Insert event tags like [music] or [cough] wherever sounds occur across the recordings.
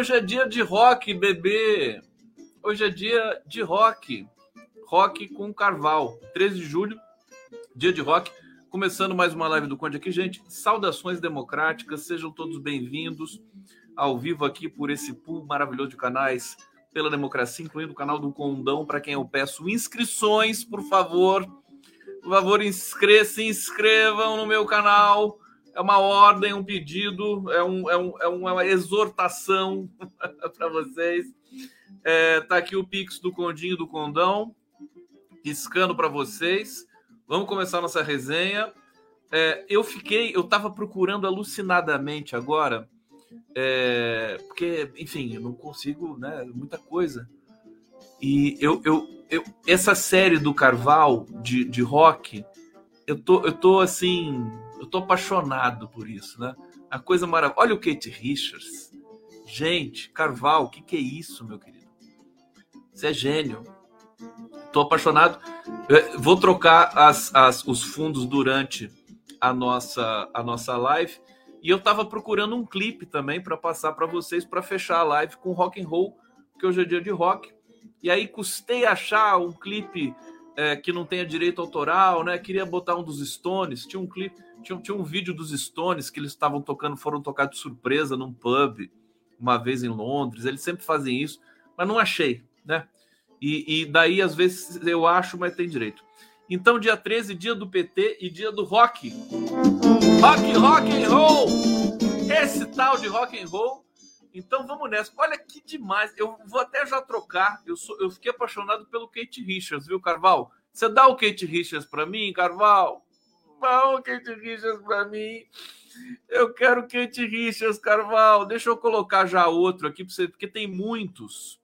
hoje é dia de rock, bebê. Hoje é dia de rock. Rock com Carval. 13 de julho, dia de rock. Começando mais uma live do Conde aqui, gente. Saudações democráticas, sejam todos bem-vindos ao vivo aqui por esse pool maravilhoso de canais pela democracia, incluindo o canal do Condão, para quem eu peço inscrições, por favor por favor, inscre se inscrevam no meu canal. É uma ordem, um pedido, é, um, é, um, é uma exortação [laughs] para vocês. É, tá aqui o Pix do Condinho do Condão, piscando para vocês. Vamos começar nossa resenha. É, eu fiquei, eu estava procurando alucinadamente agora, é, porque, enfim, eu não consigo, né? Muita coisa. E eu, eu, eu, essa série do Carval de, de rock, eu tô, eu tô assim, eu tô apaixonado por isso, né? A coisa maravilhosa. Olha o Kate Richards. Gente, Carval, o que, que é isso, meu querido? Você é gênio. Tô apaixonado. Eu vou trocar as, as, os fundos durante a nossa, a nossa live. E eu tava procurando um clipe também para passar para vocês para fechar a live com rock and roll, que hoje é dia de rock. E aí custei achar um clipe é, que não tenha direito autoral, né? Queria botar um dos Stones. Tinha um clipe, tinha, tinha um vídeo dos Stones que eles estavam tocando, foram tocar de surpresa num pub uma vez em Londres. Eles sempre fazem isso, mas não achei, né? E, e daí às vezes eu acho, mas tem direito. Então, dia 13, dia do PT e dia do rock. Rock, rock and roll! Esse tal de rock and roll então vamos nessa. Olha que demais. Eu vou até já trocar. Eu, sou, eu fiquei apaixonado pelo Kate Richards, viu, Carval? Você dá o Kate Richards para mim, Carval? Dá o Kate Richards para mim. Eu quero Kate Richards, Carval. Deixa eu colocar já outro aqui para você, porque tem muitos.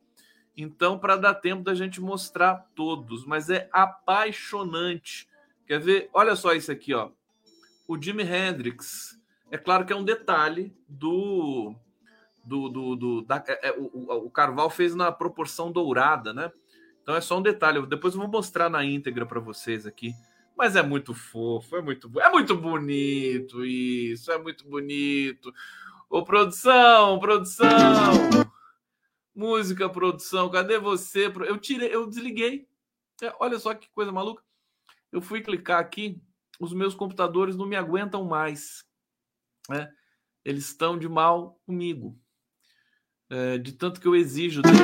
Então, para dar tempo da gente mostrar todos, mas é apaixonante. Quer ver? Olha só isso aqui, ó. O Jimi Hendrix. É claro que é um detalhe do do, do, do da, é, é, o, o Carval fez na proporção dourada, né? Então é só um detalhe. Depois eu vou mostrar na íntegra para vocês aqui. Mas é muito fofo, é muito, é muito bonito isso, é muito bonito. Ô, produção, produção! Música, produção, cadê você? Eu tirei, eu desliguei. É, olha só que coisa maluca. Eu fui clicar aqui, os meus computadores não me aguentam mais. Né? Eles estão de mal comigo é, de tanto que eu exijo deles.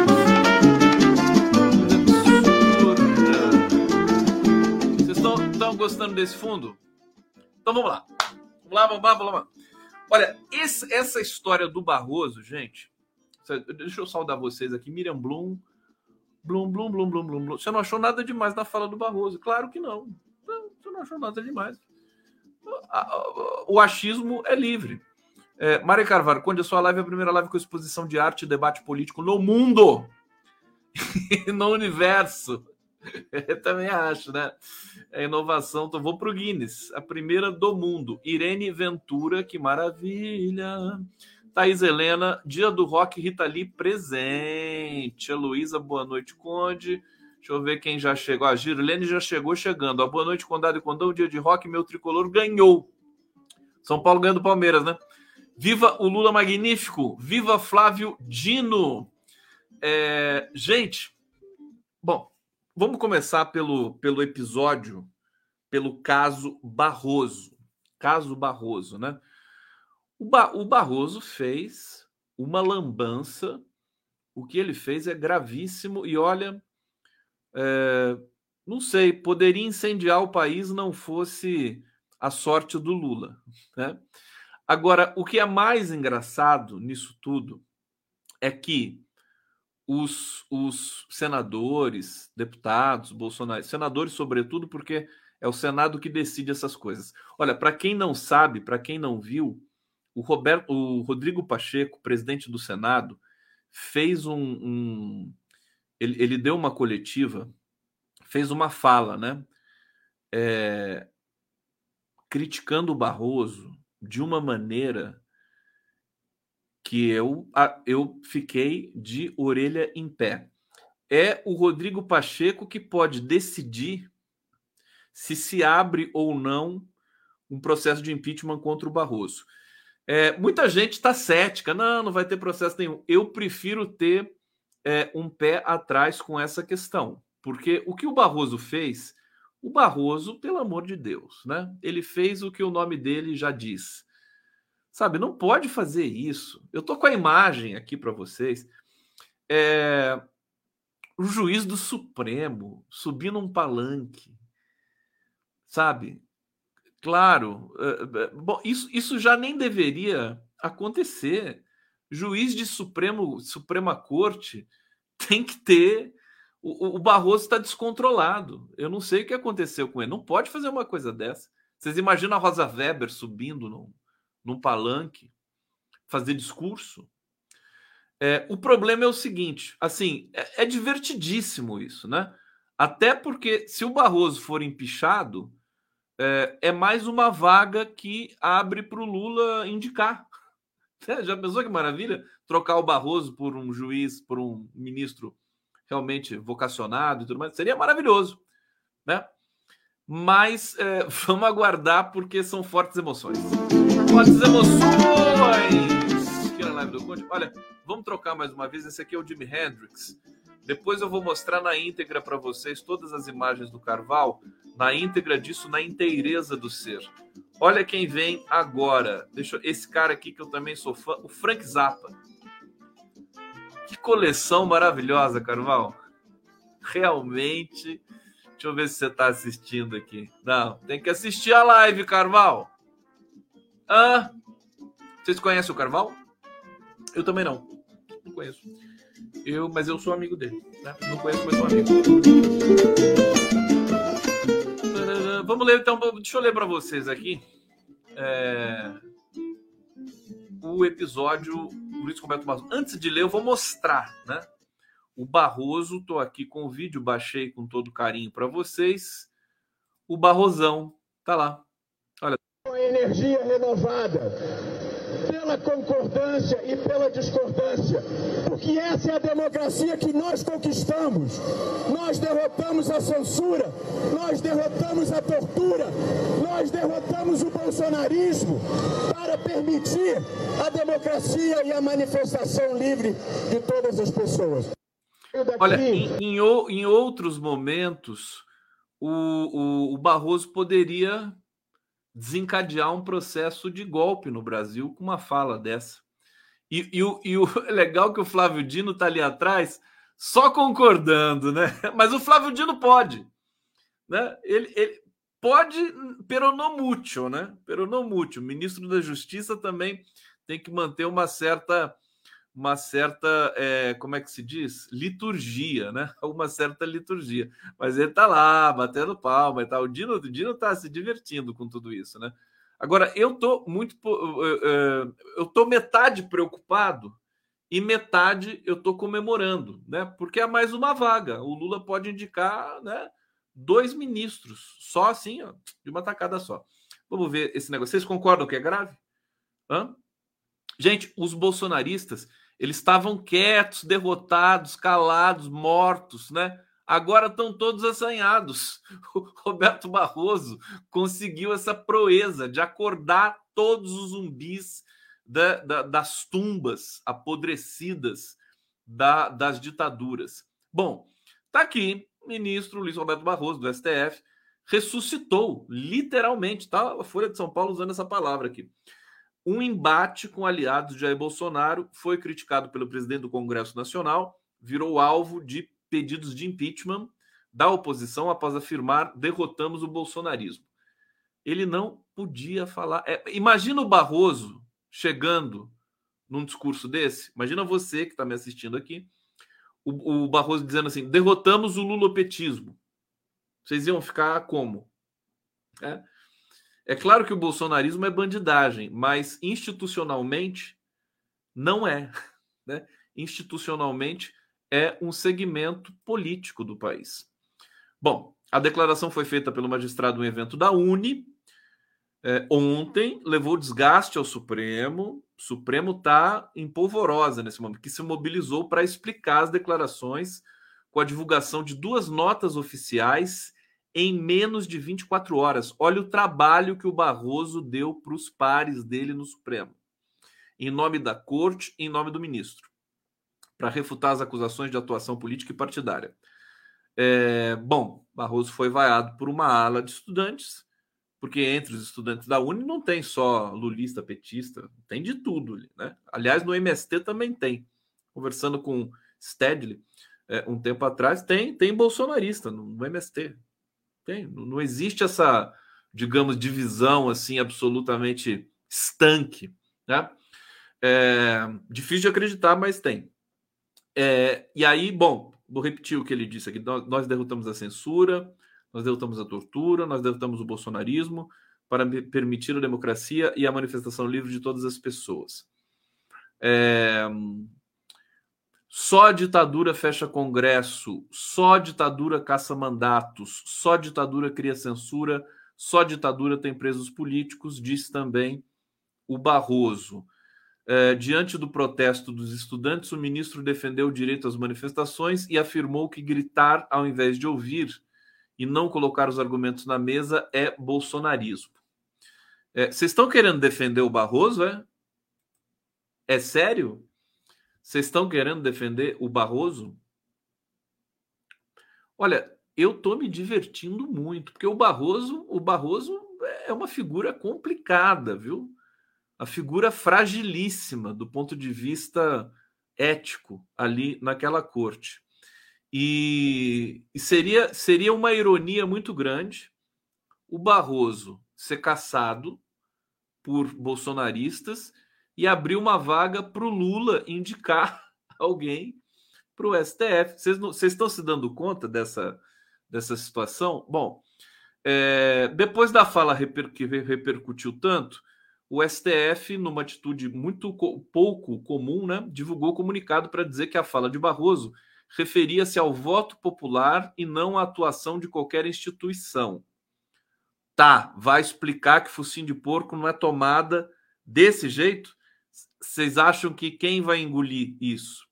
Vocês estão gostando desse fundo? Então vamos lá. Vamos lá, vamos lá, vamos lá. Olha, esse, essa história do Barroso, gente. Deixa eu saudar vocês aqui. Miriam Blum. Blum, Blum, Blum, Blum, Blum, Blum. Você não achou nada demais na fala do Barroso? Claro que não. Você não achou nada demais. O achismo é livre. É, Mário Carvalho, quando a sua live é a primeira live com exposição de arte e debate político no mundo [laughs] no universo. [laughs] Eu também acho, né? É inovação. Então, vou para o Guinness, a primeira do mundo. Irene Ventura, que maravilha. Thaís Helena, dia do rock, Rita Lee presente. A Luísa, boa noite, Conde. Deixa eu ver quem já chegou. A Girlene já chegou chegando. A boa noite, Condado e Condão. Dia de rock, meu tricolor ganhou. São Paulo ganhando Palmeiras, né? Viva o Lula Magnífico! Viva Flávio Dino! É, gente, bom, vamos começar pelo, pelo episódio, pelo caso Barroso. Caso Barroso, né? O, ba o Barroso fez uma lambança. O que ele fez é gravíssimo e olha, é, não sei, poderia incendiar o país não fosse a sorte do Lula, né? Agora, o que é mais engraçado nisso tudo é que os, os senadores, deputados, bolsonaristas, senadores, sobretudo, porque é o Senado que decide essas coisas. Olha, para quem não sabe, para quem não viu, o, Roberto, o Rodrigo Pacheco, presidente do Senado, fez um. um ele, ele, deu uma coletiva, fez uma fala, né? É, criticando o Barroso, de uma maneira que eu, eu fiquei de orelha em pé. É o Rodrigo Pacheco que pode decidir se se abre ou não um processo de impeachment contra o Barroso. É, muita gente está cética, não, não vai ter processo nenhum. Eu prefiro ter é, um pé atrás com essa questão, porque o que o Barroso fez, o Barroso, pelo amor de Deus, né? Ele fez o que o nome dele já diz. Sabe, não pode fazer isso. Eu tô com a imagem aqui para vocês. É, o juiz do Supremo subindo um palanque, sabe? Claro, é, é, bom, isso, isso já nem deveria acontecer. Juiz de Supremo, Suprema Corte tem que ter. O, o Barroso está descontrolado. Eu não sei o que aconteceu com ele. Não pode fazer uma coisa dessa. Vocês imaginam a Rosa Weber subindo num, num palanque, fazer discurso? É, o problema é o seguinte: assim, é, é divertidíssimo isso, né? Até porque se o Barroso for empichado, é, é mais uma vaga que abre para o Lula indicar. [laughs] Já pensou que maravilha? Trocar o Barroso por um juiz, por um ministro realmente vocacionado e tudo mais. Seria maravilhoso, né? Mas é, [laughs] vamos aguardar porque são fortes emoções. Fortes emoções! Aqui na live do Conde. Olha, vamos trocar mais uma vez. Esse aqui é o Jimi Hendrix. Depois eu vou mostrar na íntegra para vocês todas as imagens do Carval, na íntegra disso, na inteireza do ser. Olha quem vem agora. Deixa esse cara aqui que eu também sou fã, o Frank Zappa. Que coleção maravilhosa, Carval. Realmente. Deixa eu ver se você está assistindo aqui. Não, tem que assistir a live, Carval. Ah, vocês conhecem o Carval? Eu também não. Não conheço. Eu, mas eu sou amigo dele. Né? Não conheço, mas sou amigo. Vamos ler então. Deixa eu ler para vocês aqui é, o episódio Luiz Roberto Barroso. Antes de ler, eu vou mostrar, né? O Barroso, tô aqui com o vídeo, baixei com todo carinho para vocês. O Barrosão tá lá. Olha. Energia renovada pela concordância e pela discordância, porque essa é a democracia que nós conquistamos. Nós derrotamos a censura, nós derrotamos a tortura, nós derrotamos o bolsonarismo para permitir a democracia e a manifestação livre de todas as pessoas. Olha, em, em, em outros momentos, o, o, o Barroso poderia desencadear um processo de golpe no Brasil com uma fala dessa. E, e, o, e o [laughs] legal que o Flávio Dino está ali atrás só concordando, né? [laughs] Mas o Flávio Dino pode. Né? Ele, ele pode peronomútil, né? Peronomútil. O ministro da Justiça também tem que manter uma certa uma certa, é, como é que se diz? Liturgia, né? [laughs] Uma certa liturgia. Mas ele tá lá, batendo palma e tal. O Dino, o Dino tá se divertindo com tudo isso, né? Agora, eu tô muito. Eu tô metade preocupado e metade eu tô comemorando, né? Porque é mais uma vaga. O Lula pode indicar, né? Dois ministros, só assim, ó, de uma tacada só. Vamos ver esse negócio. Vocês concordam que é grave? Hã? Gente, os bolsonaristas eles estavam quietos, derrotados, calados, mortos, né? Agora estão todos assanhados. [laughs] O Roberto Barroso conseguiu essa proeza de acordar todos os zumbis da, da, das tumbas apodrecidas da, das ditaduras. Bom, tá aqui, ministro Luiz Roberto Barroso, do STF, ressuscitou, literalmente, tá? A Folha de São Paulo usando essa palavra aqui um embate com aliados de Jair Bolsonaro foi criticado pelo presidente do Congresso Nacional, virou alvo de pedidos de impeachment da oposição após afirmar derrotamos o bolsonarismo. Ele não podia falar. É, imagina o Barroso chegando num discurso desse. Imagina você que está me assistindo aqui, o, o Barroso dizendo assim: derrotamos o lulopetismo. Vocês iam ficar como? É? É claro que o bolsonarismo é bandidagem, mas institucionalmente não é. [laughs] Né? Institucionalmente é um segmento político do país. Bom, a declaração foi feita pelo magistrado um evento da Uni. É, ontem levou desgaste ao Supremo. O Supremo está em polvorosa nesse momento, que se mobilizou para explicar as declarações com a divulgação de duas notas oficiais em menos de 24 horas. Olha o trabalho que o Barroso deu para os pares dele no Supremo, em nome da corte, em nome do ministro, para refutar as acusações de atuação política e partidária. É, bom, Barroso foi vaiado por uma ala de estudantes, porque entre os estudantes da Uni não tem só lulista, petista, tem de tudo. Né? Aliás, no MST também tem. Conversando com Stedley é, um tempo atrás, tem, tem bolsonarista no, no MST. Tem, não existe essa, digamos, divisão assim absolutamente estanque. Né? É, difícil de acreditar, mas tem. É, e aí, bom, vou repetir o que ele disse aqui. Nós derrotamos a censura, nós derrotamos a tortura, nós derrotamos o bolsonarismo para permitir a democracia e a manifestação livre de todas as pessoas. É, só ditadura fecha Congresso, só ditadura caça mandatos, só ditadura cria censura, só ditadura tem presos políticos, diz também o Barroso. É, diante do protesto dos estudantes, o ministro defendeu o direito às manifestações e afirmou que gritar ao invés de ouvir e não colocar os argumentos na mesa é bolsonarismo. É, vocês estão querendo defender o Barroso, é? É sério? Vocês estão querendo defender o Barroso? Olha, eu estou me divertindo muito, porque o Barroso, o Barroso é uma figura complicada, viu? A figura fragilíssima do ponto de vista ético ali naquela corte. E, e seria, seria uma ironia muito grande o Barroso ser caçado por bolsonaristas e abrir uma vaga para o Lula indicar [laughs] alguém para o STF. Vocês estão se dando conta dessa, dessa situação? Bom, é, depois da fala reper, que repercutiu tanto, o STF, numa atitude muito pouco comum, né, divulgou comunicado para dizer que a fala de Barroso referia-se ao voto popular e não à atuação de qualquer instituição. Tá, vai explicar que focinho de porco não é tomada desse jeito? Vocês acham que quem vai engolir isso?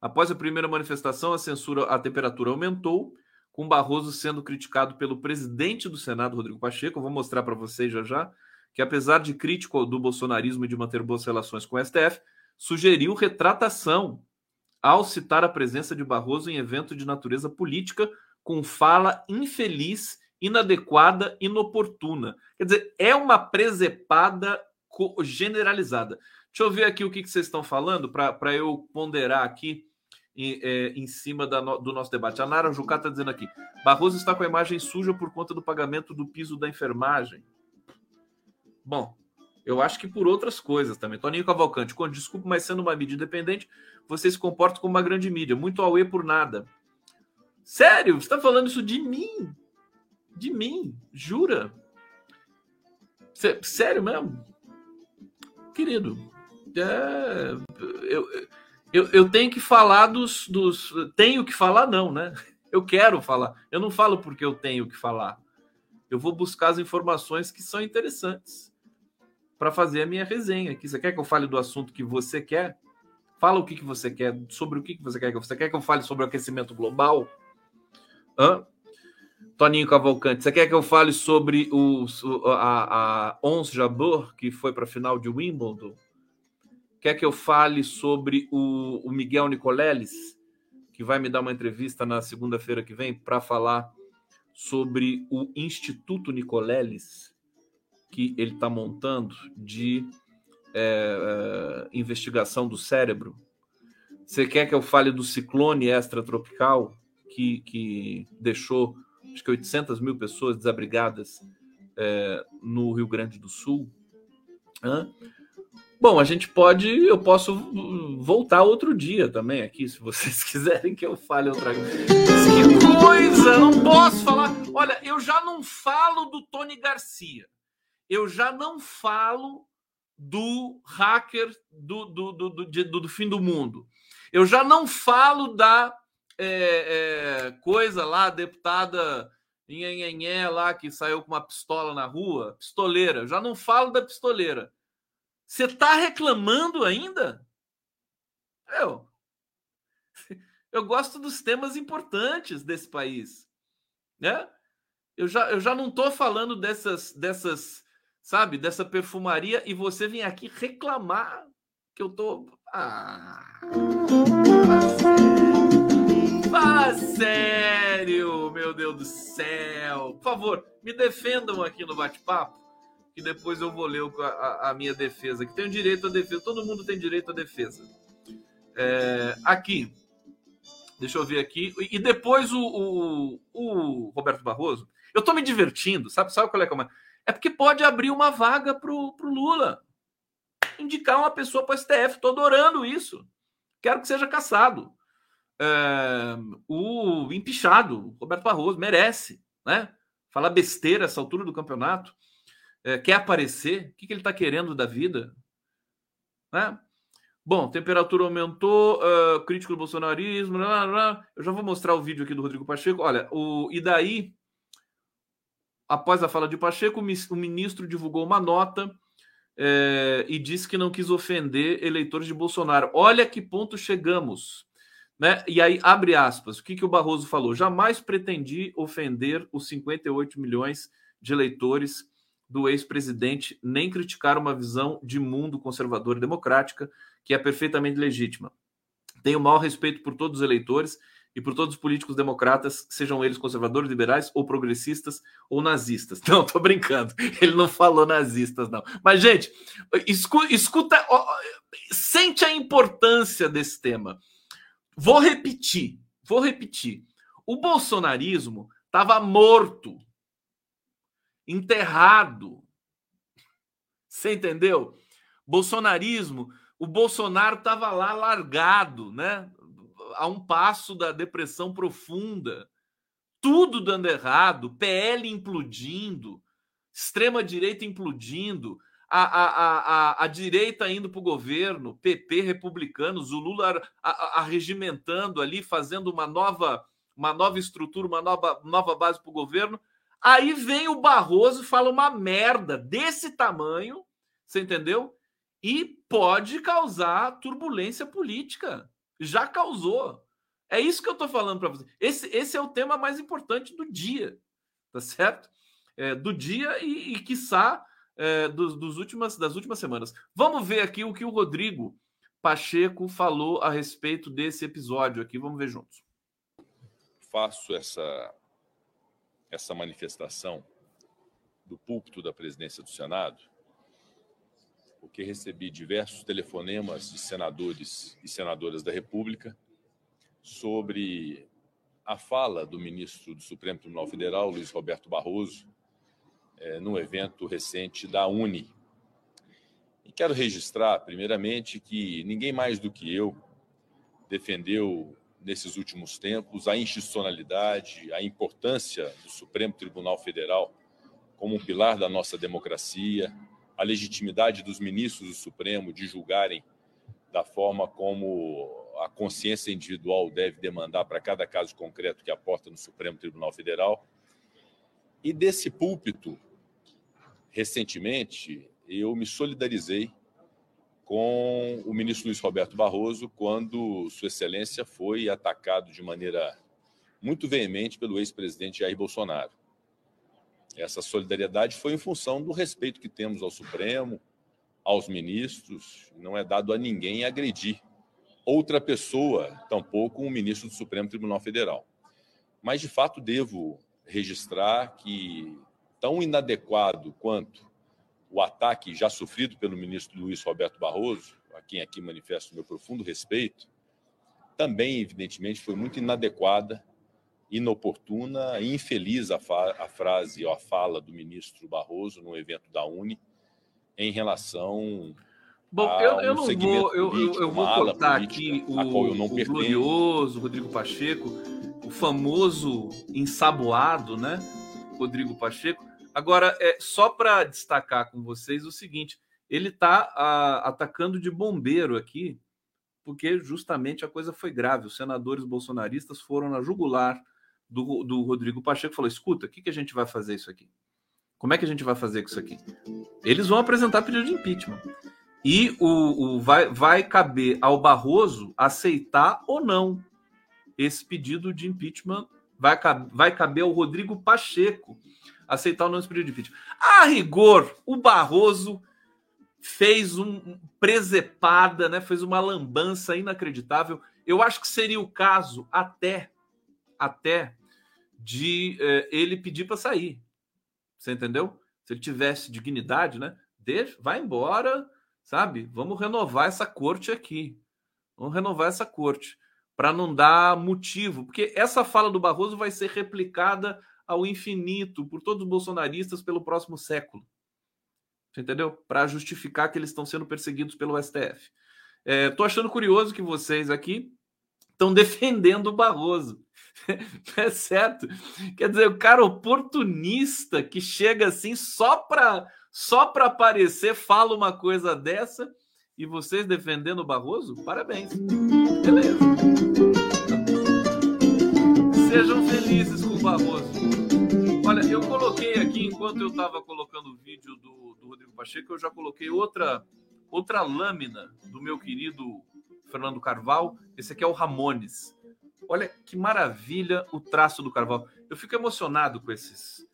Após a primeira manifestação, a censura, a temperatura aumentou, com Barroso sendo criticado pelo presidente do Senado, Rodrigo Pacheco. Eu vou mostrar para vocês já já que, apesar de crítico do bolsonarismo e de manter boas relações com o STF, sugeriu retratação ao citar a presença de Barroso em evento de natureza política com fala infeliz, inadequada, inoportuna. Quer dizer, é uma presepada generalizada. Deixa eu ver aqui o que, que vocês estão falando para eu ponderar aqui em, é, em cima da, do nosso debate. A Nara Jucá está dizendo aqui: Barroso está com a imagem suja por conta do pagamento do piso da enfermagem. Bom, eu acho que por outras coisas também. Toninho Cavalcante, com desculpa, mas sendo uma mídia independente, você se comporta como uma grande mídia. Muito auê por nada. Sério? Você está falando isso de mim? De mim? Jura? Sério mesmo? Querido, é, eu, eu, eu tenho que falar dos, dos. Tenho que falar, não, né? Eu quero falar. Eu não falo porque eu tenho que falar. Eu vou buscar as informações que são interessantes para fazer a minha resenha aqui. Você quer que eu fale do assunto que você quer? Fala o que, que você quer, sobre o que, que você quer. Você quer que eu fale sobre o aquecimento global? Hã? Toninho Cavalcante, você quer que eu fale sobre o, a, a Ons Jabeur, que foi para a final de Wimbledon? Quer que eu fale sobre o, o Miguel Nicoleles, que vai me dar uma entrevista na segunda-feira que vem para falar sobre o Instituto Nicoleles, que ele está montando de é, é, investigação do cérebro? Você quer que eu fale do ciclone extratropical que, que deixou acho que 800 mil pessoas desabrigadas é, no Rio Grande do Sul. Hã? Bom, a gente pode, eu posso voltar outro dia também aqui, se vocês [laughs] quiserem que eu fale outra coisa. Que coisa, não posso falar. Olha, eu já não falo do Tony Garcia. Eu já não falo do hacker do, do, do, do, do fim do mundo. Eu já não falo da é, é, coisa lá, deputada Nhenhenhé lá que saiu com uma pistola na rua, pistoleira. Já não falo da pistoleira. Você está reclamando ainda? Eu, eu gosto dos temas importantes desse país. né? Eu já, eu já não estou falando dessas, dessas, sabe, dessa perfumaria e você vem aqui reclamar que eu tô. Ah, fala sério, meu Deus do céu. Por favor, me defendam aqui no bate-papo, que depois eu vou ler a, a, minha defesa, que tem direito à defesa. Todo mundo tem direito à defesa. É, aqui, deixa eu ver aqui. E depois o, o, o Roberto Barroso eu tô me divertindo, sabe? Sabe qual é que é? É porque pode abrir uma vaga pro, pro Lula. Indicar uma pessoa para o STF. Tô adorando isso. Quero que seja caçado. É, o empichado, Roberto Barroso, merece, né? Falar besteira essa altura do campeonato. É, quer aparecer? O que, que ele está querendo da vida? Né? Bom, temperatura aumentou, uh, crítico do bolsonarismo. Blá, blá. Eu já vou mostrar o vídeo aqui do Rodrigo Pacheco. Olha, o, e daí Após a fala de Pacheco, o ministro divulgou uma nota é, e disse que não quis ofender eleitores de Bolsonaro. Olha que ponto chegamos. Né? E aí, abre aspas, o que, que o Barroso falou? Jamais pretendi ofender os 58 milhões de eleitores do ex-presidente, nem criticar uma visão de mundo conservadora e democrática, que é perfeitamente legítima. Tenho o maior respeito por todos os eleitores e por todos os políticos democratas, sejam eles conservadores, liberais ou progressistas ou nazistas. [laughs] Não, tô brincando. Ele não falou nazistas, não. Mas, gente, escuta, escuta sente a importância desse tema. Vou repetir, vou repetir. O bolsonarismo estava morto, enterrado. Você entendeu? Bolsonarismo, o Bolsonaro estava lá largado, né? a um passo da depressão profunda, tudo dando errado, PL implodindo, extrema-direita implodindo, a, a, a, a, direita indo para o governo, PP republicanos, o Lula arregimentando ali, fazendo uma nova, uma nova estrutura, uma nova, nova base para o governo. Aí vem o Barroso e fala uma merda desse tamanho, você entendeu? E pode causar turbulência política já causou. É isso que eu estou falando para você. Esse, esse é o tema mais importante do dia, tá certo? É, do dia e, e quiçá, é, dos, dos últimas, das últimas semanas. Vamos ver aqui o que o Rodrigo Pacheco falou a respeito desse episódio aqui. Vamos ver juntos. Faço essa, essa manifestação do púlpito da presidência do Senado porque recebi diversos telefonemas de senadores e senadoras da República sobre a fala do ministro do Supremo Tribunal Federal, Luiz Roberto Barroso, é, no evento recente da Uni. E quero registrar, primeiramente, que ninguém mais do que eu defendeu nesses últimos tempos a institucionalidade, a importância do Supremo Tribunal Federal como um pilar da nossa democracia, a legitimidade dos ministros do Supremo de julgarem da forma como a consciência individual deve demandar para cada caso concreto que aporta no Supremo Tribunal Federal. E desse púlpito, recentemente, eu me solidarizei com o ministro Luiz Roberto Barroso quando Sua Excelência foi atacado de maneira muito veemente pelo ex-presidente Jair Bolsonaro. Essa solidariedade foi em função do respeito que temos ao Supremo, aos ministros. Não é dado a ninguém agredir outra pessoa, tampouco um ministro do Supremo Tribunal Federal. Mas, de fato, devo registrar que, tão inadequado quanto o ataque já sofrido pelo ministro Luiz Roberto Barroso, a quem aqui manifesto meu profundo respeito, também, evidentemente, foi muito inadequada inoportuna e infeliz a, a frase ou a fala do ministro Barroso no evento da Uni em relação Bom, eu, eu, não vou, eu, político, eu vou cortar aqui o, o glorioso Rodrigo Pacheco, famoso ensaboado, né? Rodrigo Pacheco. Agora, é só para destacar com vocês o seguinte: ele está atacando de bombeiro aqui, porque justamente a coisa foi grave. Os senadores bolsonaristas foram na jugular do, do Rodrigo Pacheco falou: escuta, o que, que a gente vai fazer isso aqui? Como é que a gente vai fazer isso aqui? Eles vão apresentar pedido de impeachment. E o, o vai, vai caber ao Barroso aceitar ou não esse pedido de impeachment vai, vai caber ao Rodrigo Pacheco aceitar o nosso pedido de impeachment. A rigor, o Barroso fez um presepada, né? Fez uma lambança inacreditável. Eu acho que seria o caso até até de eh, ele pedir para sair. Você entendeu? Se ele tivesse dignidade, né? Deixa, vai embora, sabe? Vamos renovar essa corte aqui. Vamos renovar essa corte para não dar motivo, porque essa fala do Barroso vai ser replicada ao infinito por todos os bolsonaristas pelo próximo século. Você entendeu? Para justificar que eles estão sendo perseguidos pelo STF. Estou é, achando curioso que vocês aqui estão [laughs] defendendo o Barroso. [laughs] é certo. Quer dizer, o cara oportunista que chega assim só para só para aparecer, fala uma coisa dessa e vocês defendendo o Barroso? Parabéns. Beleza. Sejam felizes com o Barroso. Olha, eu coloquei aqui, enquanto eu estava colocando o vídeo do, do Rodrigo Pacheco, eu já coloquei outra, outra lâmina do meu querido Fernando Carvalho. Esse aqui é o Ramones. Olha que maravilha o traço do Carvalho. Eu fico emocionado com esses.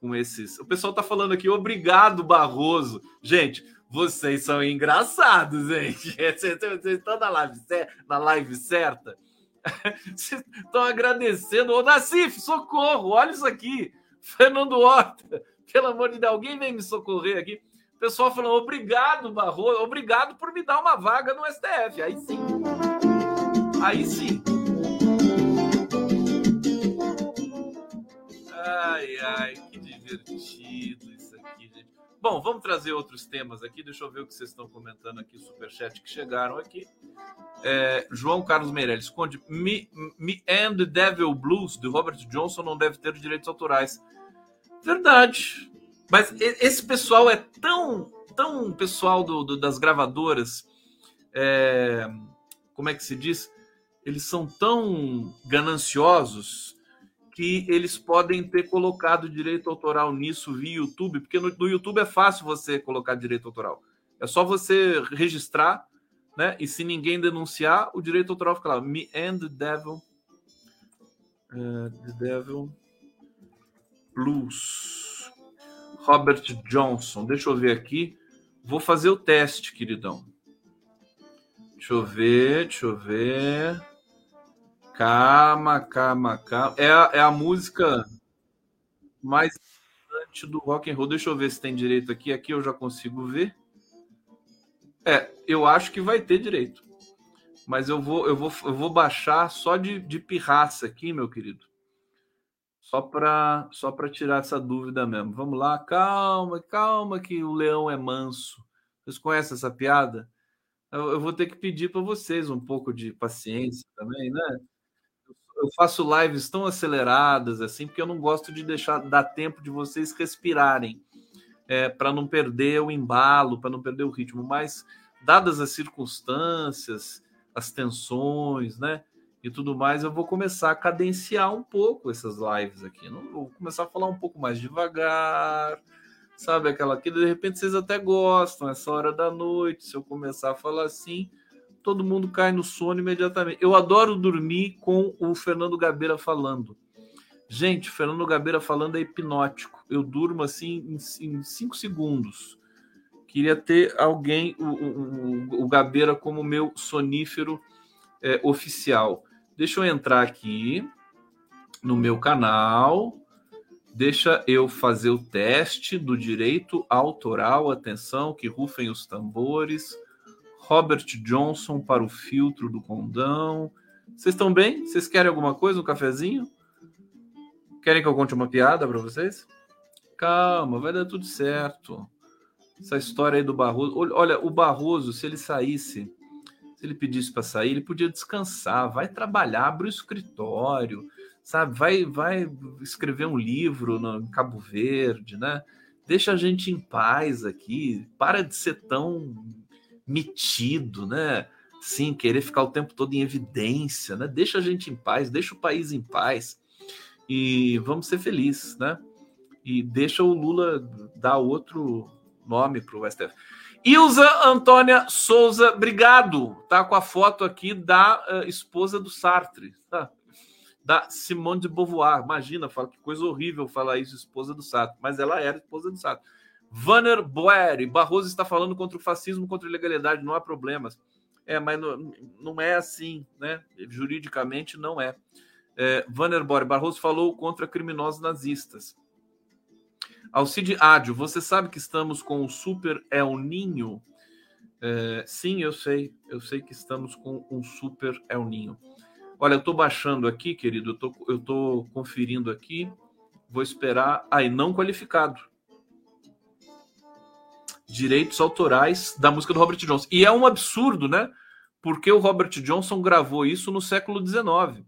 Com esses. O pessoal está falando aqui, obrigado, Barroso. Gente, vocês são engraçados, gente. [laughs] Vocês, estão na live, na live certa. [laughs] Vocês estão agradecendo. Ô, Nassif, socorro, olha isso aqui. Fernando Horta, pelo amor de Deus, alguém vem me socorrer aqui. O pessoal falando, obrigado, Barroso, obrigado por me dar uma vaga no STF. Aí sim. Aí sim. Ai, ai, que divertido aqui. Bom, vamos trazer outros temas aqui. Deixa eu ver o que vocês estão comentando aqui, superchat que chegaram aqui. É, João Carlos Meirelles, Conde, Me, Me and the Devil Blues, de Robert Johnson, não deve ter direitos autorais. Verdade. Mas esse pessoal é tão, tão pessoal do, do das gravadoras. É, como é que se diz? Eles são tão gananciosos que eles podem ter colocado direito autoral nisso via YouTube, porque no, no, YouTube é fácil você colocar direito autoral. É só você registrar, né? E se ninguém denunciar, o direito autoral fica lá. Me and the Devil. Uh, the Devil Blues. Robert Johnson. Deixa eu ver aqui. Vou fazer o teste, queridão. Deixa eu ver, deixa eu ver. Calma, calma, calma. É a, é a música mais importante do rock and roll. Deixa eu ver se tem direito aqui. Aqui eu já consigo ver. É, eu acho que vai ter direito. Mas eu vou, eu vou, eu vou baixar só de, de pirraça aqui, meu querido. Só para só tirar essa dúvida mesmo. Vamos lá, calma, calma que o leão é manso. Vocês conhecem essa piada? Eu, eu vou ter que pedir para vocês um pouco de paciência também, né? Eu faço lives tão aceleradas assim, porque eu não gosto de deixar dar tempo de vocês respirarem, é, para não perder o embalo, para não perder o ritmo. Mas, dadas as circunstâncias, as tensões, né? E tudo mais, eu vou começar a cadenciar um pouco essas lives aqui. Não vou começar a falar um pouco mais devagar, sabe? Aquela que de repente vocês até gostam, essa hora da noite. Se eu começar a falar assim, todo mundo cai no sono imediatamente. Eu adoro dormir com o Fernando Gabeira falando. Gente, Fernando Gabeira falando é hipnótico. Eu durmo assim em, em cinco segundos. Queria ter alguém, o, o, o Gabeira, como meu sonífero é, oficial. Deixa eu entrar aqui no meu canal. Deixa eu fazer o teste do direito autoral. Atenção, que rufem os tambores. Robert Johnson para o filtro do condão. Vocês estão bem? Vocês querem alguma coisa? Um cafezinho? Querem que eu conte uma piada para vocês? Calma, vai dar tudo certo. Essa história aí do Barroso. Olha, o Barroso, se ele saísse, se ele pedisse para sair, ele podia descansar, vai trabalhar, abre o escritório, sabe? Vai, vai escrever um livro no Cabo Verde, né? Deixa a gente em paz aqui. Para de ser tão metido, né? Sim, querer ficar o tempo todo em evidência, né? Deixa a gente em paz, deixa o país em paz e vamos ser felizes, né? E deixa o Lula dar outro nome para o STF. Ilza Antônia Souza, obrigado. Tá com a foto aqui da uh, esposa do Sartre. Tá? da Simone de Beauvoir. Imagina, fala que coisa horrível falar isso, esposa do Sato, mas ela era esposa do Sato. Vanner Boeri, Barroso está falando contra o fascismo, contra a ilegalidade, não há problemas. É, mas não, não é assim, né? Juridicamente não é. é Vanner Boeri, Barroso falou contra criminosos nazistas. Alcide Ádio, você sabe que estamos com o Super El Ninho? É, sim, eu sei. Eu sei que estamos com um Super El Ninho. Olha, eu estou baixando aqui, querido. Eu tô, tô conferindo aqui. Vou esperar. Aí, não qualificado direitos autorais da música do Robert Johnson. E é um absurdo, né? Porque o Robert Johnson gravou isso no século XIX.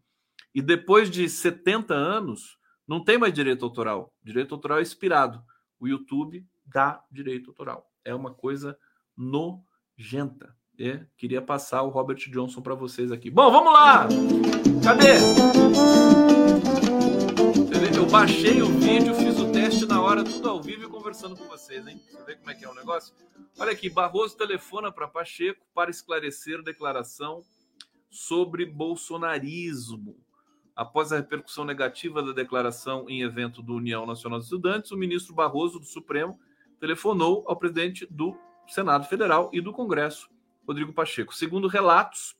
E depois de 70 anos, não tem mais direito autoral. Direito autoral é expirado. O YouTube dá direito autoral. É uma coisa nojenta. É, queria passar o Robert Johnson para vocês aqui. Bom, vamos lá! Cadê? Eu baixei o vídeo, fiz o teste na hora, tudo ao vivo e conversando com vocês, hein? Você vê como é que é o negócio? Olha aqui, Barroso telefona para Pacheco para esclarecer declaração sobre bolsonarismo. Após a repercussão negativa da declaração em evento do União Nacional dos Estudantes, o ministro Barroso do Supremo telefonou ao presidente do Senado Federal e do Congresso, Rodrigo Pacheco. Segundo relatos,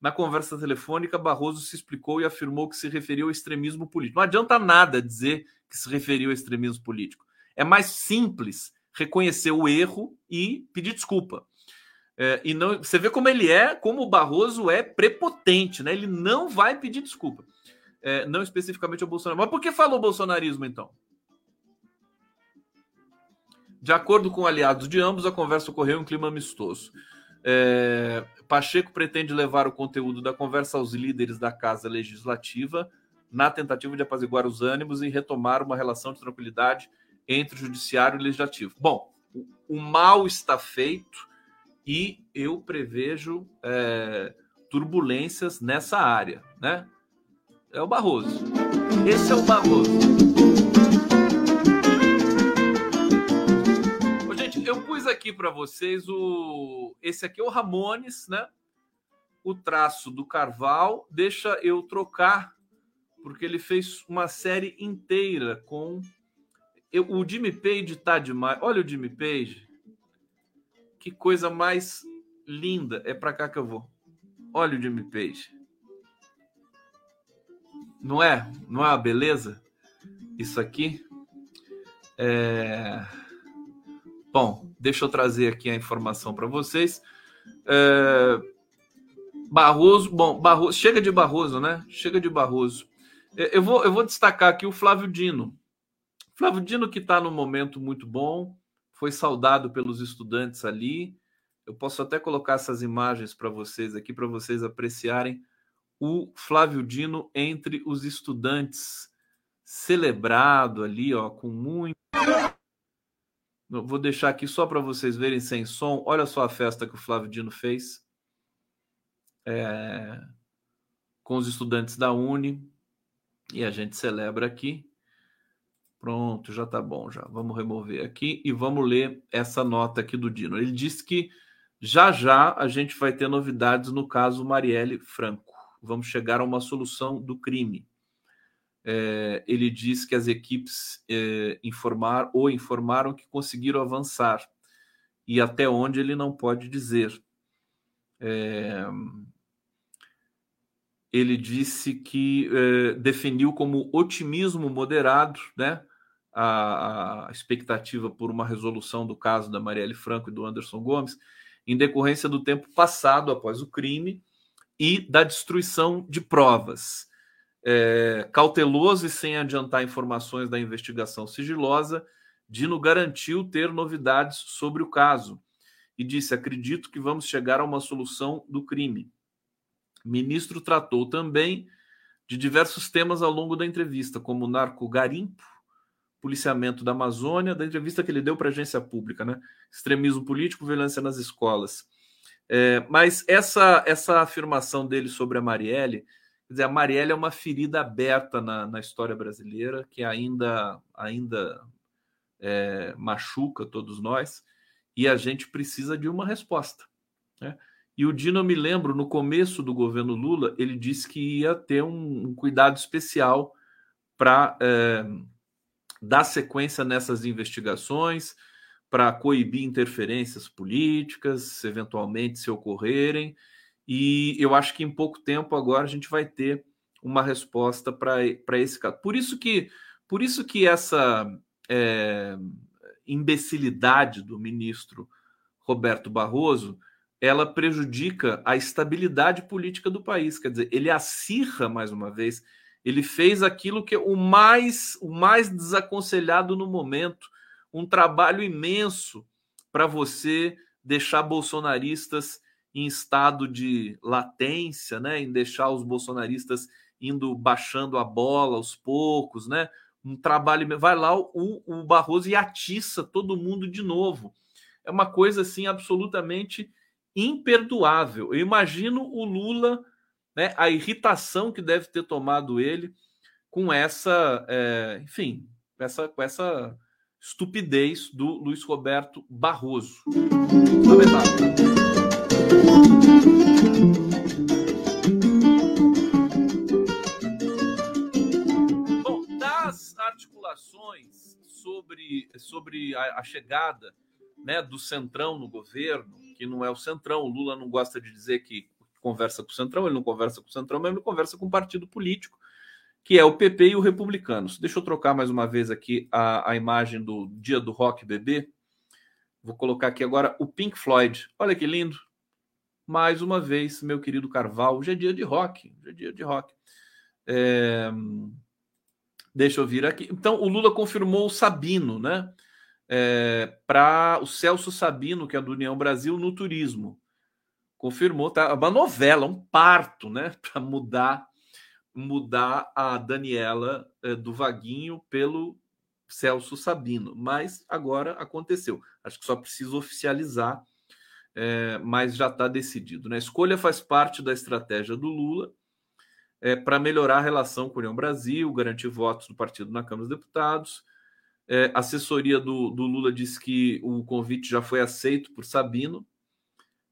na conversa telefônica, Barroso se explicou e afirmou que se referiu ao extremismo político. Não adianta nada dizer que se referiu ao extremismo político. É mais simples reconhecer o erro e pedir desculpa. É, e não, você vê como ele é, como o Barroso é prepotente, né? Ele não vai pedir desculpa. É, não especificamente ao Bolsonaro. Mas por que falou bolsonarismo, então? De acordo com aliados de ambos, a conversa ocorreu em clima amistoso. É, Pacheco pretende levar o conteúdo da conversa aos líderes da Casa Legislativa na tentativa de apaziguar os ânimos e retomar uma relação de tranquilidade entre o Judiciário e o Legislativo. Bom, o mal está feito e eu prevejo é, turbulências nessa área, né? É o Barroso. Esse é o Barroso. Aqui para vocês o. Esse aqui é o Ramones, né? O traço do Carval. Deixa eu trocar, porque ele fez uma série inteira com eu, o Jimmy Page tá demais. Olha o Jimmy Page. Que coisa mais linda. É para cá que eu vou. Olha o Jimmy Page. Não é? Não é uma beleza? Isso aqui. É... Bom, deixa eu trazer aqui a informação para vocês. É... Barroso, bom, Barroso, chega de Barroso, né? Chega de Barroso. É, eu vou, eu vou destacar aqui o Flávio Dino. Flávio Dino, que está num momento muito bom, foi saudado pelos estudantes ali. Eu posso até colocar essas imagens para vocês aqui, para vocês apreciarem o Flávio Dino entre os estudantes, celebrado ali, ó, com muito. Vou deixar aqui só para vocês verem sem som. Olha só a festa que o Flávio Dino fez é... com os estudantes da Uni. E a gente celebra aqui. Pronto, já tá bom, já. Vamos remover aqui e vamos ler essa nota aqui do Dino. Ele disse que já já a gente vai ter novidades no caso Marielle Franco. Vamos chegar a uma solução do crime. É, ele diz que as equipes é, informar ou informaram que conseguiram avançar e até onde ele não pode dizer. É, ele disse que definiu como otimismo moderado, né? a, a expectativa por uma resolução do caso da Marielle Franco e do Anderson Gomes, em decorrência do tempo passado após o crime e da destruição de provas. É, cauteloso e sem adiantar informações da investigação sigilosa, Dino garantiu ter novidades sobre o caso e disse: Acredito que vamos chegar a uma solução do crime. O ministro tratou também de diversos temas ao longo da entrevista, como narco-garimpo, policiamento da Amazônia, da entrevista que ele deu para a agência pública, né? Extremismo político, violência nas escolas. É, mas essa, essa afirmação dele sobre a Marielle, quer dizer, a Marielle é uma ferida aberta na, na história brasileira que ainda, ainda é, machuca todos nós e a gente precisa de uma resposta. Né? E o Dino, eu me lembro, no começo do governo Lula, ele disse que ia ter um, um cuidado especial para é, dar sequência nessas investigações, para coibir interferências políticas, eventualmente se ocorrerem. E eu acho que em pouco tempo agora a gente vai ter uma resposta para esse caso. Por isso que, por isso que essa é, imbecilidade do ministro Roberto Barroso ela prejudica a estabilidade política do país. Quer dizer, ele acirra mais uma vez, ele fez aquilo que é o mais, o mais desaconselhado no momento, um trabalho imenso para você deixar bolsonaristas em estado de latência, né, em deixar os bolsonaristas indo baixando a bola aos poucos, né? Um trabalho, vai lá o, o Barroso e atiça todo mundo de novo. É uma coisa assim absolutamente imperdoável. Eu imagino o Lula, né, a irritação que deve ter tomado ele com essa, é, enfim, essa, com essa estupidez do Luiz Roberto Barroso. Lamentável. Bom, das articulações sobre, sobre a, a chegada né, do Centrão no governo, que não é o Centrão. O Lula não gosta de dizer que conversa com o Centrão, ele não conversa com o Centrão, mas ele conversa com o partido político, que é o PP e o Republicanos. Deixa eu trocar mais uma vez aqui a, a imagem do dia do rock bebê. Vou colocar aqui agora o Pink Floyd. Olha que lindo. Mais uma vez, meu querido Carval, hoje é dia de rock. Hoje é dia de rock. É... Deixa eu vir aqui. Então, o Lula confirmou o Sabino, né? é, para o Celso Sabino, que é do União Brasil, no turismo. Confirmou, tá? Uma novela, um parto, né? [laughs] Para mudar mudar a Daniela é, do Vaguinho pelo Celso Sabino. Mas agora aconteceu. Acho que só precisa oficializar, é, mas já está decidido. Né? A escolha faz parte da estratégia do Lula é, para melhorar a relação com a União Brasil, garantir votos do partido na Câmara dos Deputados é, a assessoria do, do Lula disse que o convite já foi aceito por Sabino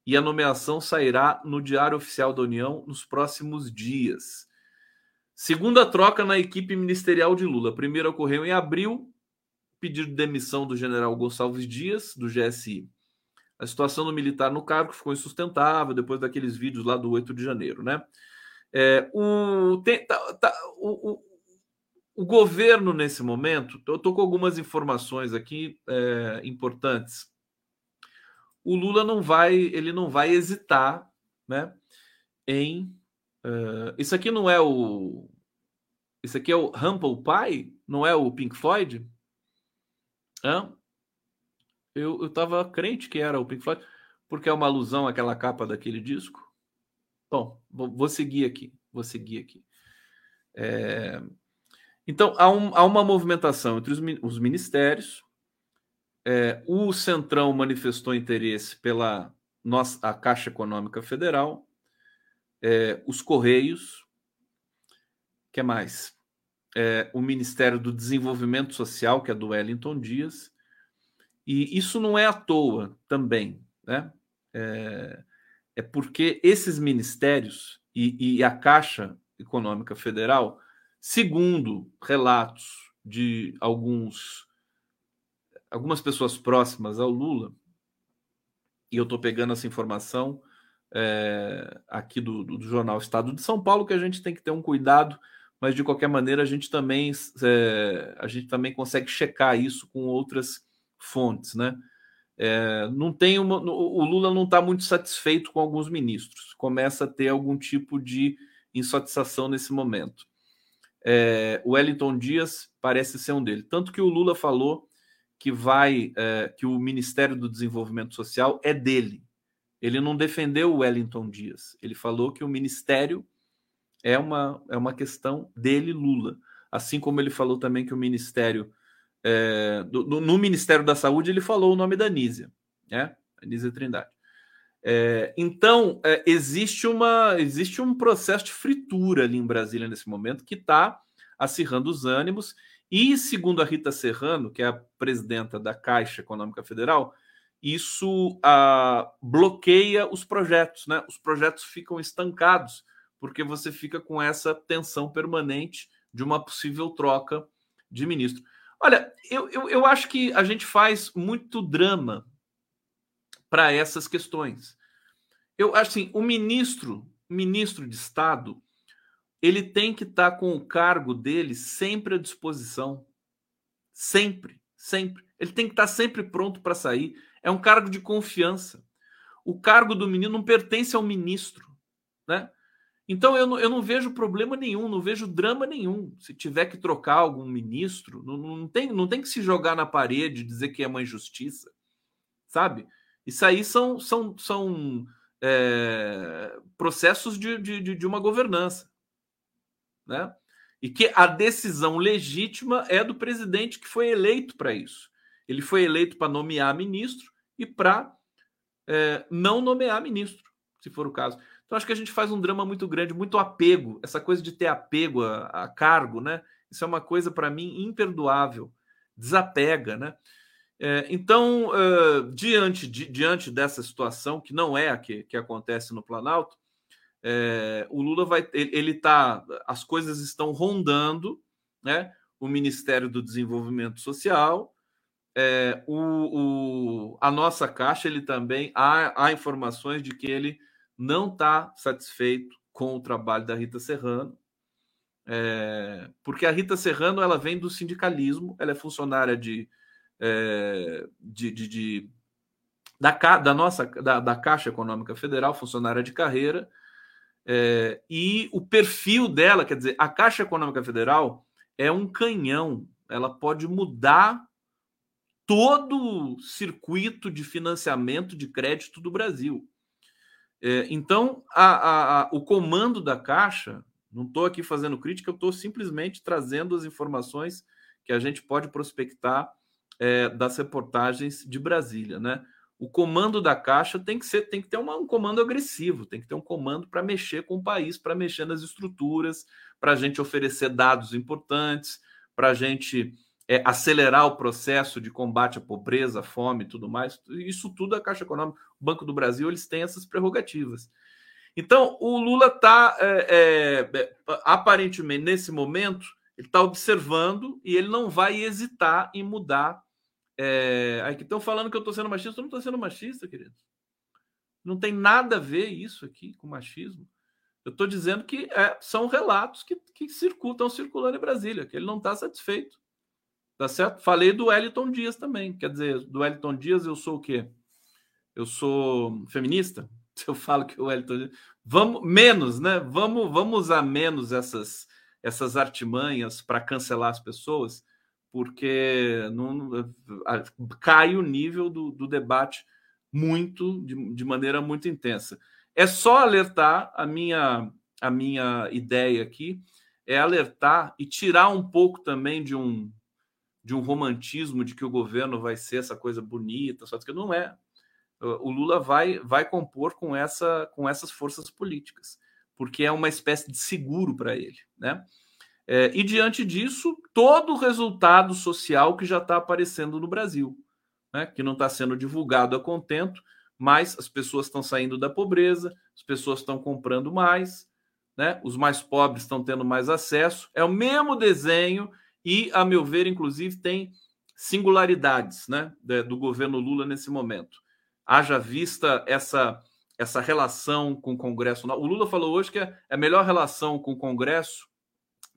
e a nomeação sairá no Diário Oficial da União nos próximos dias. Segunda troca na equipe ministerial de Lula. Primeira ocorreu em abril, pedido de demissão do general Gonçalves Dias, do GSI. A situação do militar no cargo ficou insustentável depois daqueles vídeos lá do 8 de janeiro, né? É, o, tem, tá, tá, o, o governo, nesse momento, eu estou com algumas informações aqui é, importantes. O Lula não vai, ele não vai hesitar, né, em uh, isso aqui não é o isso aqui é o Humble Pie, não é o Pink Floyd? Hã? Eu, eu tava crente que era o Pink Floyd, porque é uma alusão àquela capa daquele disco. Bom, vou, vou seguir aqui, vou seguir aqui. É, então, há, um, há uma movimentação entre os, os ministérios. É, o Centrão manifestou interesse pela nossa, a Caixa Econômica Federal, é, os Correios, que mais? É, o Ministério do Desenvolvimento Social, que é do Wellington Dias, e isso não é à toa também, né? É, é porque esses ministérios e, e a Caixa Econômica Federal Segundo relatos de alguns algumas pessoas próximas ao Lula, e eu estou pegando essa informação é, aqui do, do, jornal Estado de São Paulo, que a gente tem que ter um cuidado, mas de qualquer maneira a gente também é, a gente também consegue checar isso com outras fontes, né? É, não tem uma, o Lula não está muito satisfeito com alguns ministros, começa a ter algum tipo de insatisfação nesse momento. É, o Wellington Dias parece ser um dele. Tanto que o Lula falou que vai, é, que o Ministério do Desenvolvimento Social é dele. Ele não defendeu o Wellington Dias. Ele falou que o ministério é uma, é uma questão dele, Lula. Assim como ele falou também que o Ministério. É, do, no Ministério da Saúde, ele falou o nome da Anísia, né? Anísia Trindade. É, então, é, existe, uma, existe um processo de fritura ali em Brasília nesse momento que está acirrando os ânimos. E, segundo a Rita Serrano, que é a presidenta da Caixa Econômica Federal, isso ah, bloqueia os projetos, né? Os projetos ficam estancados porque você fica com essa tensão permanente de uma possível troca de ministro. Olha, eu, eu, eu acho que a gente faz muito drama para essas questões. Eu acho assim, o ministro, ministro de Estado, ele tem que estar tá com o cargo dele sempre à disposição. Sempre, sempre. Ele tem que estar tá sempre pronto para sair. É um cargo de confiança. O cargo do menino não pertence ao ministro, né? Então eu não, eu não vejo problema nenhum, não vejo drama nenhum. Se tiver que trocar algum ministro, não, não, tem, não tem que se jogar na parede dizer que é uma injustiça, sabe? Isso aí são, são, são é, processos de, de, de uma governança, né? E que a decisão legítima é do presidente que foi eleito para isso. Ele foi eleito para nomear ministro e para é, não nomear ministro, se for o caso. Então, acho que a gente faz um drama muito grande, muito apego, essa coisa de ter apego a, a cargo, né? Isso é uma coisa, para mim, imperdoável. Desapega, né? É, então, uh, diante, di, diante dessa situação, que não é a que, que acontece no Planalto, é, o Lula vai. Ele está. As coisas estão rondando, né? O Ministério do Desenvolvimento Social, é, o, o, a nossa Caixa, ele também. Há, há informações de que ele não está satisfeito com o trabalho da Rita Serrano, é, porque a Rita Serrano ela vem do sindicalismo, ela é funcionária de, é, de, de, de da, da, nossa da, da, Caixa Econômica Federal, funcionária de carreira, é, e o perfil dela, quer dizer, a Caixa Econômica Federal é um canhão, ela pode mudar todo o circuito de financiamento de crédito do Brasil. É, então, a, a, a, o comando da Caixa, não estou aqui fazendo crítica, eu estou simplesmente trazendo as informações que a gente pode prospectar é, das reportagens de Brasília, né? O comando da Caixa tem que ser, tem que ter uma, um comando agressivo, tem que ter um comando para mexer com o país, para mexer nas estruturas, para a gente oferecer dados importantes, para a gente é, acelerar o processo de combate à pobreza, à fome e tudo mais. Isso tudo a Caixa Econômica, o Banco do Brasil, eles têm essas prerrogativas. Então, o Lula está, é, é, é, aparentemente, nesse momento, ele está observando e ele não vai hesitar em mudar. É, aí que estão falando que eu estou sendo machista, eu não estou sendo machista, querido. Não tem nada a ver isso aqui com machismo. Eu estou dizendo que é, são relatos que, que circulam, estão circulando em Brasília, que ele não está satisfeito. Tá certo? Falei do Wellington Dias também. Quer dizer, do Wellington Dias eu sou o quê? Eu sou feminista? [laughs] Se eu falo que o Wellington Dias... Vamos, menos, né? Vamos, vamos usar menos essas, essas artimanhas para cancelar as pessoas, porque não, cai o nível do, do debate muito, de, de maneira muito intensa. É só alertar a minha, a minha ideia aqui é alertar e tirar um pouco também de um de um romantismo de que o governo vai ser essa coisa bonita, só que não é. O Lula vai, vai compor com, essa, com essas forças políticas, porque é uma espécie de seguro para ele. Né? É, e diante disso, todo o resultado social que já está aparecendo no Brasil, né? que não está sendo divulgado a contento, mas as pessoas estão saindo da pobreza, as pessoas estão comprando mais, né? os mais pobres estão tendo mais acesso. É o mesmo desenho e, a meu ver, inclusive, tem singularidades né, do governo Lula nesse momento. Haja vista essa, essa relação com o Congresso. O Lula falou hoje que é a melhor relação com o Congresso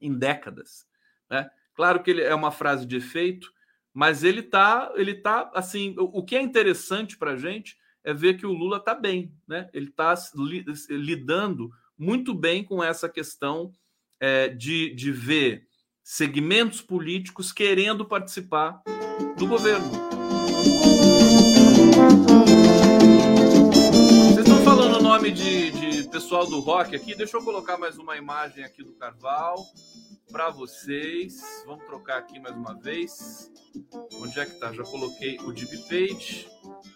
em décadas. Né? Claro que ele é uma frase de efeito, mas ele está, ele tá assim. O, que é interessante para a gente é ver que o Lula está bem, né? Ele está li, lidando muito bem com essa questão é, de, de ver segmentos políticos querendo participar do governo. Vocês estão falando o nome de, de pessoal do rock aqui? Deixa eu colocar mais uma imagem aqui do Carval para vocês. Vamos trocar aqui mais uma vez. Onde é que tá? Já coloquei o Deep Page.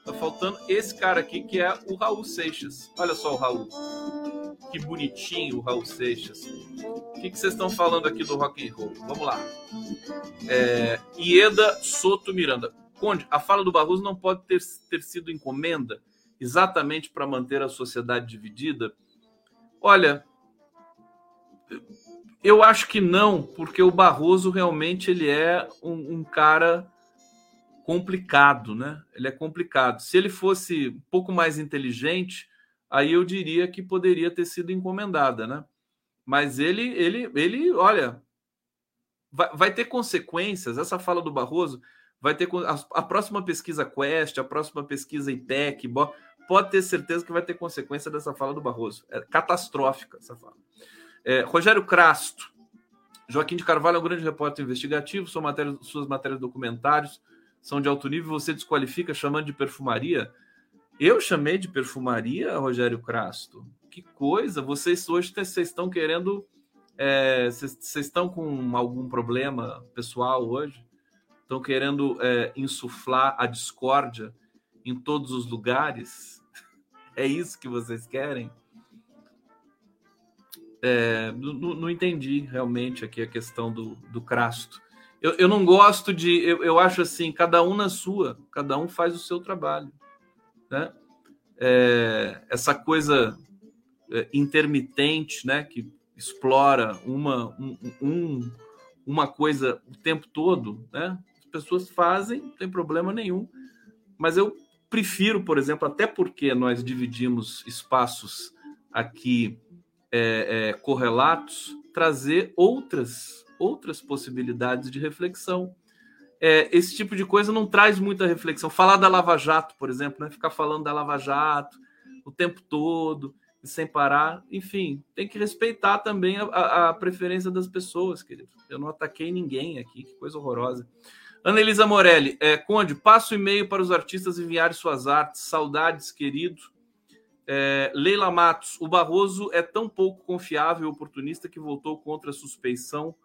Tá faltando esse cara aqui que é o Raul Seixas. Olha só o Raul. Que bonitinho o Raul Seixas. O que, vocês estão falando aqui do rock and roll? Vamos lá. É, Ieda Soto Miranda. Conde, a fala do Barroso não pode ter, ter sido encomenda exatamente para manter a sociedade dividida? Olha, eu acho que não, porque o Barroso realmente ele é um, um, cara complicado, né? Ele é complicado. Se ele fosse um pouco mais inteligente, aí eu diria que poderia ter sido encomendada, né? Mas ele, ele, ele, olha, vai, vai ter consequências. Essa fala do Barroso vai ter a, a próxima pesquisa Quest, a próxima pesquisa IPEC, pode ter certeza que vai ter consequência dessa fala do Barroso. É catastrófica essa fala. É, Rogério Crasto. Joaquim de Carvalho é um grande repórter investigativo. Sua matéria, suas matérias documentários são de alto nível. Você desqualifica chamando de perfumaria. Eu chamei de perfumaria, Rogério Crasto. Que coisa! Vocês hoje vocês estão querendo. É, vocês estão com algum problema pessoal hoje? Estão querendo é, insuflar a discórdia em todos os lugares? [laughs] É isso que vocês querem? É, não, não, entendi realmente aqui a questão do, do crasto. Eu, eu não gosto de. Eu, eu acho assim, cada um na sua, cada um faz o seu trabalho. Né? É, essa coisa é, intermitente, né, que explora uma, um, um, uma coisa o tempo todo, né? As pessoas fazem, não tem problema nenhum. Mas eu prefiro, por exemplo, até porque nós dividimos espaços aqui é, é, correlatos, trazer outras, outras possibilidades de reflexão. É, esse tipo de coisa não traz muita reflexão. Falar da Lava Jato, por exemplo, né? ficar falando da Lava Jato o tempo todo, sem parar. Enfim, tem que respeitar também a, a preferência das pessoas, querido. Eu não ataquei ninguém aqui, que coisa horrorosa. Ana Elisa Morelli, é, Conde, passo e-mail para os artistas enviarem suas artes. Saudades, querido. É, Leila Matos, o Barroso é tão pouco confiável e oportunista que votou contra a suspeição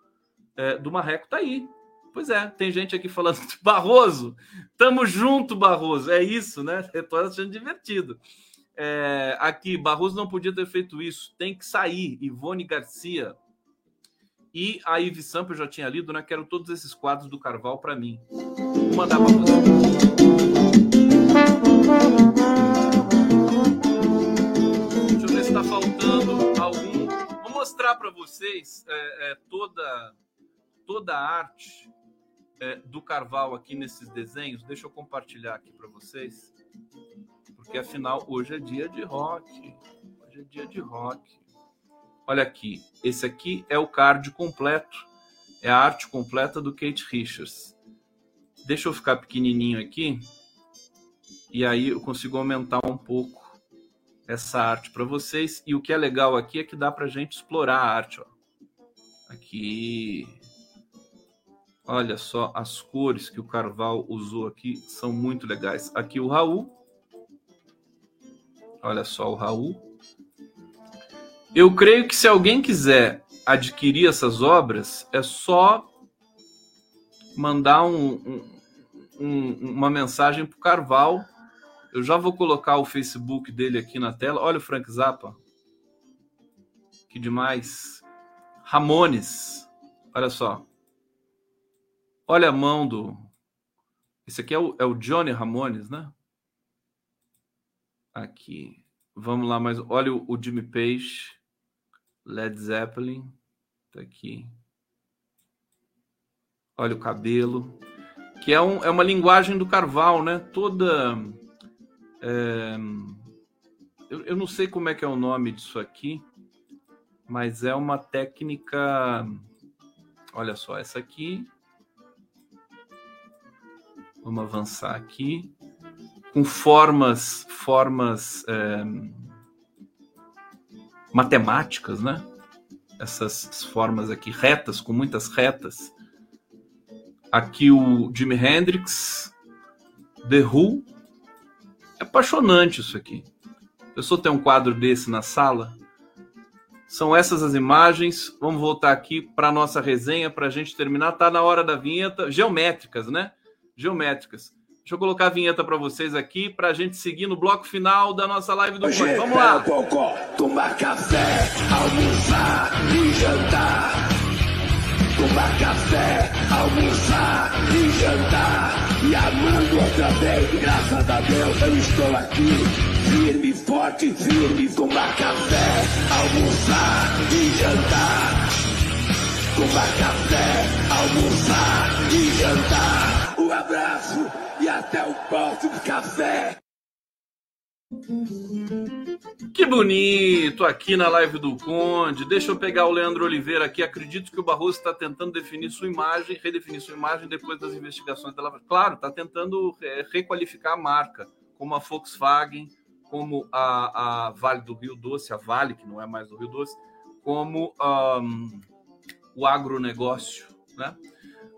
é, do Marreco. Tá aí. Pois é, tem gente aqui falando, Barroso, tamo junto, Barroso. É isso, né? Eu tô achando divertido. É, aqui, Barroso não podia ter feito isso, tem que sair. Ivone Garcia. E a Ives Sampa, eu já tinha lido, né? Quero todos esses quadros do Carval para mim. Vou mandar para você. mostrar para vocês é, é, toda, toda a arte é, do Carval aqui nesses desenhos. Deixa eu compartilhar aqui para vocês, porque afinal hoje é dia de rock. Hoje é dia de rock. Olha aqui, esse aqui é o card completo, é a arte completa do Kate Richards. Deixa eu ficar pequenininho aqui e aí eu consigo aumentar um pouco essa arte para vocês. E o que é legal aqui é que dá para gente explorar a arte. Ó. Aqui. Olha só, as cores que o Carval usou aqui são muito legais. Aqui o Raul. Olha só o Raul. Eu creio que se alguém quiser adquirir essas obras, é só mandar um, um, um, uma mensagem para o Carval eu já vou colocar o Facebook dele aqui na tela. Olha o Frank Zappa. Que demais. Ramones. Olha só. Olha a mão do. Esse aqui é o, é o Johnny Ramones, né? Aqui. Vamos lá, mas olha o, o Jimmy Page. Led Zeppelin. Tá aqui. Olha o cabelo. Que é, um, é uma linguagem do Carval, né? Toda é, eu, eu não sei como é que é o nome disso aqui, mas é uma técnica. Olha só, essa aqui. Vamos avançar aqui. Com formas, formas é, matemáticas, né? Essas formas aqui retas, com muitas retas. Aqui o Jimi Hendrix, The Who, é apaixonante isso aqui. A pessoa tem um quadro desse na sala. São essas as imagens. Vamos voltar aqui para nossa resenha para a gente terminar. Tá na hora da vinheta. Geométricas, né? Geométricas. Deixa eu colocar a vinheta para vocês aqui para a gente seguir no bloco final da nossa live do Hoje Vamos lá. Cocó, tomar café, almoçar e jantar. Tomar café, almoçar e jantar e amando outra vez. Graças a Deus eu estou aqui. Firme, forte, firme, tomar café, almoçar e jantar. Tomar café, almoçar e jantar. Um abraço e até o próximo café. Que bonito aqui na live do Conde. Deixa eu pegar o Leandro Oliveira aqui. Acredito que o Barroso está tentando definir sua imagem, redefinir sua imagem depois das investigações dela. Claro, está tentando é, requalificar a marca, como a Volkswagen, como a, a, Vale do Rio Doce, a Vale, que não é mais do Rio Doce, como um, o agronegócio, né?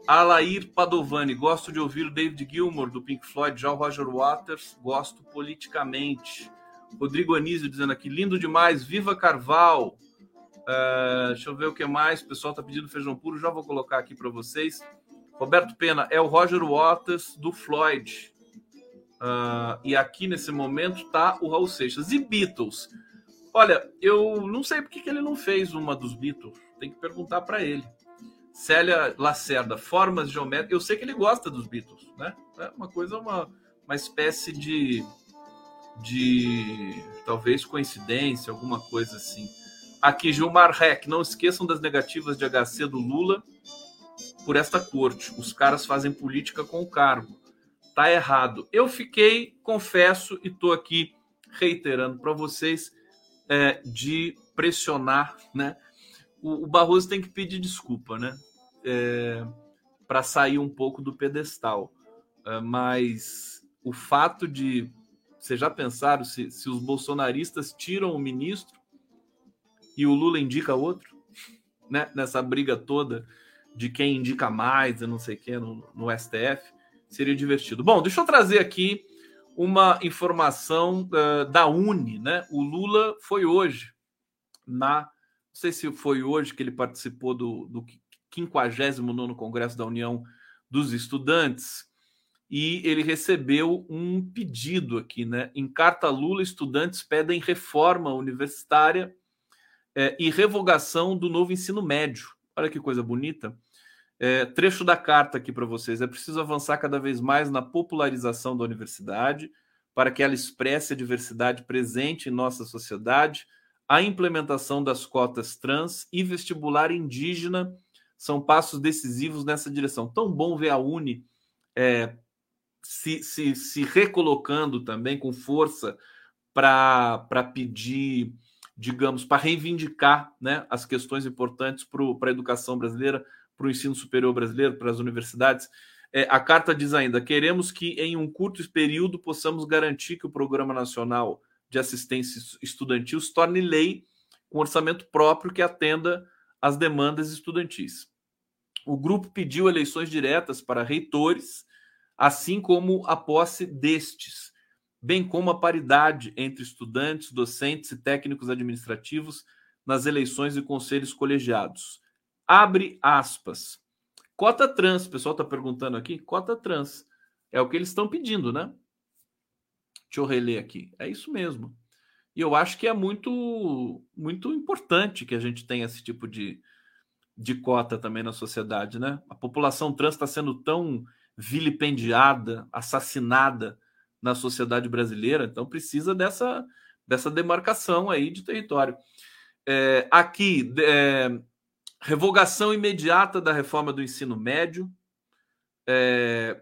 Alair Padovani, gosto de ouvir o David Gilmour do Pink Floyd, já o Roger Waters, gosto politicamente. Rodrigo Anísio dizendo aqui, lindo demais, viva Carval. Uh, deixa eu ver o que mais, o pessoal está pedindo feijão puro, já vou colocar aqui para vocês. Roberto Pena, é o Roger Waters do Floyd. Uh, e aqui nesse momento tá o Raul Seixas. E Beatles? Olha, eu não sei porque que ele não fez uma dos Beatles. Tem que perguntar para ele. Célia Lacerda, formas geométricas. Eu sei que ele gosta dos Beatles, né? É uma coisa, uma, uma espécie de, de talvez coincidência, alguma coisa assim. Aqui, Gilmar Reck, não esqueçam das negativas de HC do Lula por esta corte. Os caras fazem política com o cargo. Tá errado. Eu fiquei, confesso, e estou aqui reiterando para vocês, é, de pressionar, né? o Barroso tem que pedir desculpa, né? É, para sair um pouco do pedestal. É, mas o fato de. Vocês já pensaram se, se os bolsonaristas tiram o ministro e o Lula indica outro? Né? Nessa briga toda de quem indica mais e não sei o que no, no STF? Seria divertido. Bom, deixa eu trazer aqui uma informação uh, da Uni, né? O Lula foi hoje na não sei se foi hoje que ele participou do, do 59 Congresso da União dos Estudantes, e ele recebeu um pedido aqui, né? Em carta Lula, estudantes pedem reforma universitária é, e revogação do novo ensino médio. Olha que coisa bonita. É, trecho da carta aqui para vocês. É preciso avançar cada vez mais na popularização da universidade para que ela expresse a diversidade presente em nossa sociedade, a implementação das cotas trans e vestibular indígena são passos decisivos nessa direção. Tão bom ver a Uni é, se, se, se recolocando também com força para pedir, digamos, para reivindicar né, as questões importantes para a educação brasileira, para o ensino superior brasileiro, para as universidades. É, a carta diz ainda: queremos que em um curto período possamos garantir que o Programa Nacional de assistência estudantil se torne lei com orçamento próprio que atenda às demandas estudantis. O grupo pediu eleições diretas para reitores, assim como a posse destes, bem como a paridade entre estudantes, docentes e técnicos administrativos nas eleições e conselhos colegiados. Abre aspas. Cota trans, o pessoal está perguntando aqui, cota trans. É o que eles estão pedindo, né? Deixa eu reler aqui. É isso mesmo. E eu acho que é muito, muito importante que a gente tenha esse tipo de, de cota também na sociedade, né? A população trans está sendo tão vilipendiada, assassinada na sociedade brasileira, então precisa dessa, dessa demarcação aí de território. É, aqui, é, revogação imediata da reforma do ensino médio, é,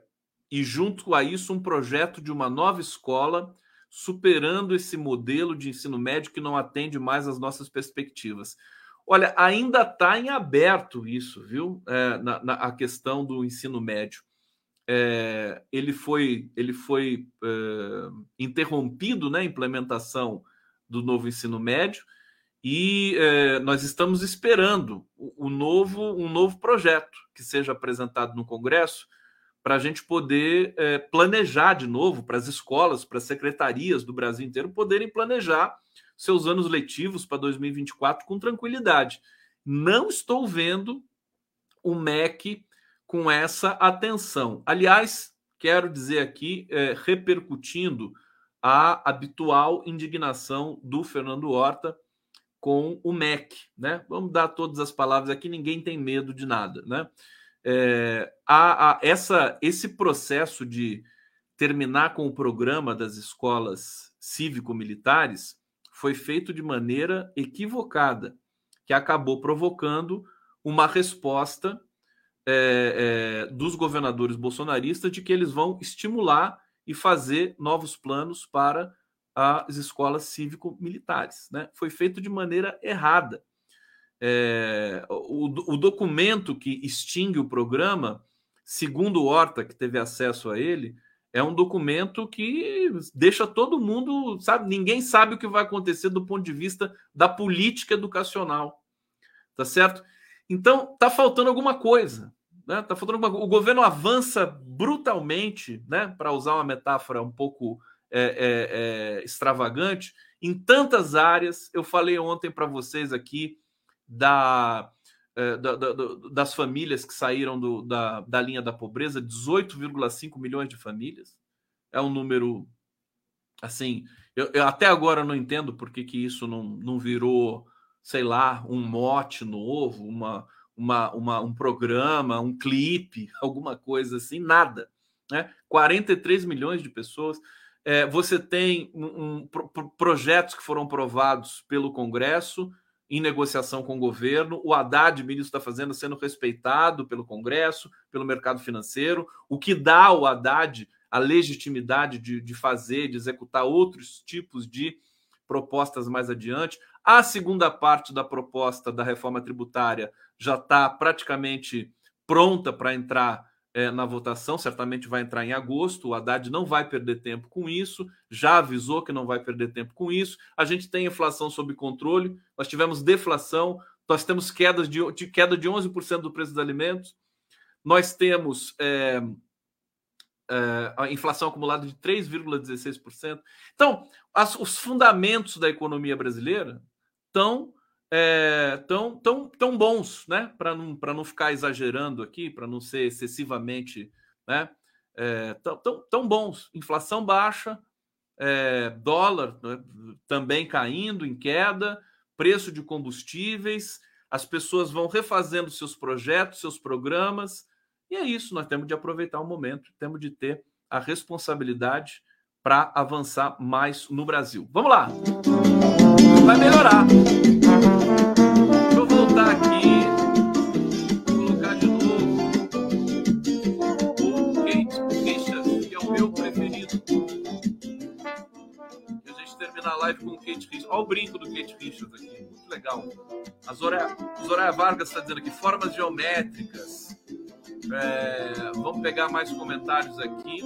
e, junto a isso, um projeto de uma nova escola, superando esse modelo de ensino médio que não atende mais às nossas perspectivas. Olha, ainda está em aberto isso, viu? É, na, na, a questão do ensino médio. É, ele foi, ele foi é, interrompido né, implementação do novo ensino médio e é, nós estamos esperando o, o, novo, um novo projeto que seja apresentado no Congresso para a gente poder é, planejar de novo para as escolas, para as secretarias do Brasil inteiro poderem planejar seus anos letivos para 2024 com tranquilidade. Não estou vendo o MEC com essa atenção. Aliás, quero dizer aqui, é, repercutindo a habitual indignação do Fernando Horta com o MEC, né? Vamos dar todas as palavras aqui, ninguém tem medo de nada, né? É, a, a, essa, esse processo de terminar com o programa das escolas cívico-militares foi feito de maneira equivocada, que acabou provocando uma resposta é, é, dos governadores bolsonaristas de que eles vão estimular e fazer novos planos para as escolas cívico-militares. Né? Foi feito de maneira errada. É, o, o, documento que extingue o programa, segundo Horta, que teve acesso a ele, é um documento que deixa todo mundo, sabe? Ninguém sabe o que vai acontecer do ponto de vista da política educacional, tá certo? Então, tá faltando alguma coisa, né? Tá faltando alguma... O governo avança brutalmente, né? Para usar uma metáfora um pouco é, é, é, extravagante, em tantas áreas. Eu falei ontem para vocês aqui da, é, da, da, das famílias que saíram do, da, da linha da pobreza, 18,5 milhões de famílias. É um número assim. Eu, eu, até agora não entendo por que, que isso não, não virou, sei lá, um mote novo, uma, uma, uma, um programa, um clipe, [laughs] alguma coisa assim, nada. Né? 43 milhões de pessoas. É, você tem um, um, pro, projetos que foram aprovados pelo Congresso em negociação com o governo. O Haddad, ministro da Fazenda, sendo respeitado pelo Congresso, pelo mercado financeiro, o que dá ao Haddad a legitimidade de, de fazer, de executar outros tipos de propostas mais adiante. A segunda parte da proposta da reforma tributária já está praticamente pronta para entrar é, na votação, certamente vai entrar em agosto. O Haddad não vai perder tempo com isso, já avisou que não vai perder tempo com isso. A gente tem inflação sob controle, nós tivemos deflação, nós temos quedas de, de queda de 11% do preço dos alimentos, nós temos é, é, a inflação acumulada de 3,16%. Então, as, os fundamentos da economia brasileira estão é, tão, tão, tão bons, né? Para não, não ficar exagerando aqui, para não ser excessivamente, né? É, tão, tão, tão bons. Inflação baixa, é, dólar né? também caindo em queda, preço de combustíveis, as pessoas vão refazendo seus projetos, seus programas, e é isso. Nós temos de aproveitar o momento, temos de ter a responsabilidade para avançar mais no Brasil. Vamos lá! Vai melhorar. Live com o Kate Richards. Olha o brinco do Kate Richards aqui. Muito legal. A Zoraia Vargas está dizendo aqui, formas geométricas. É, vamos pegar mais comentários aqui.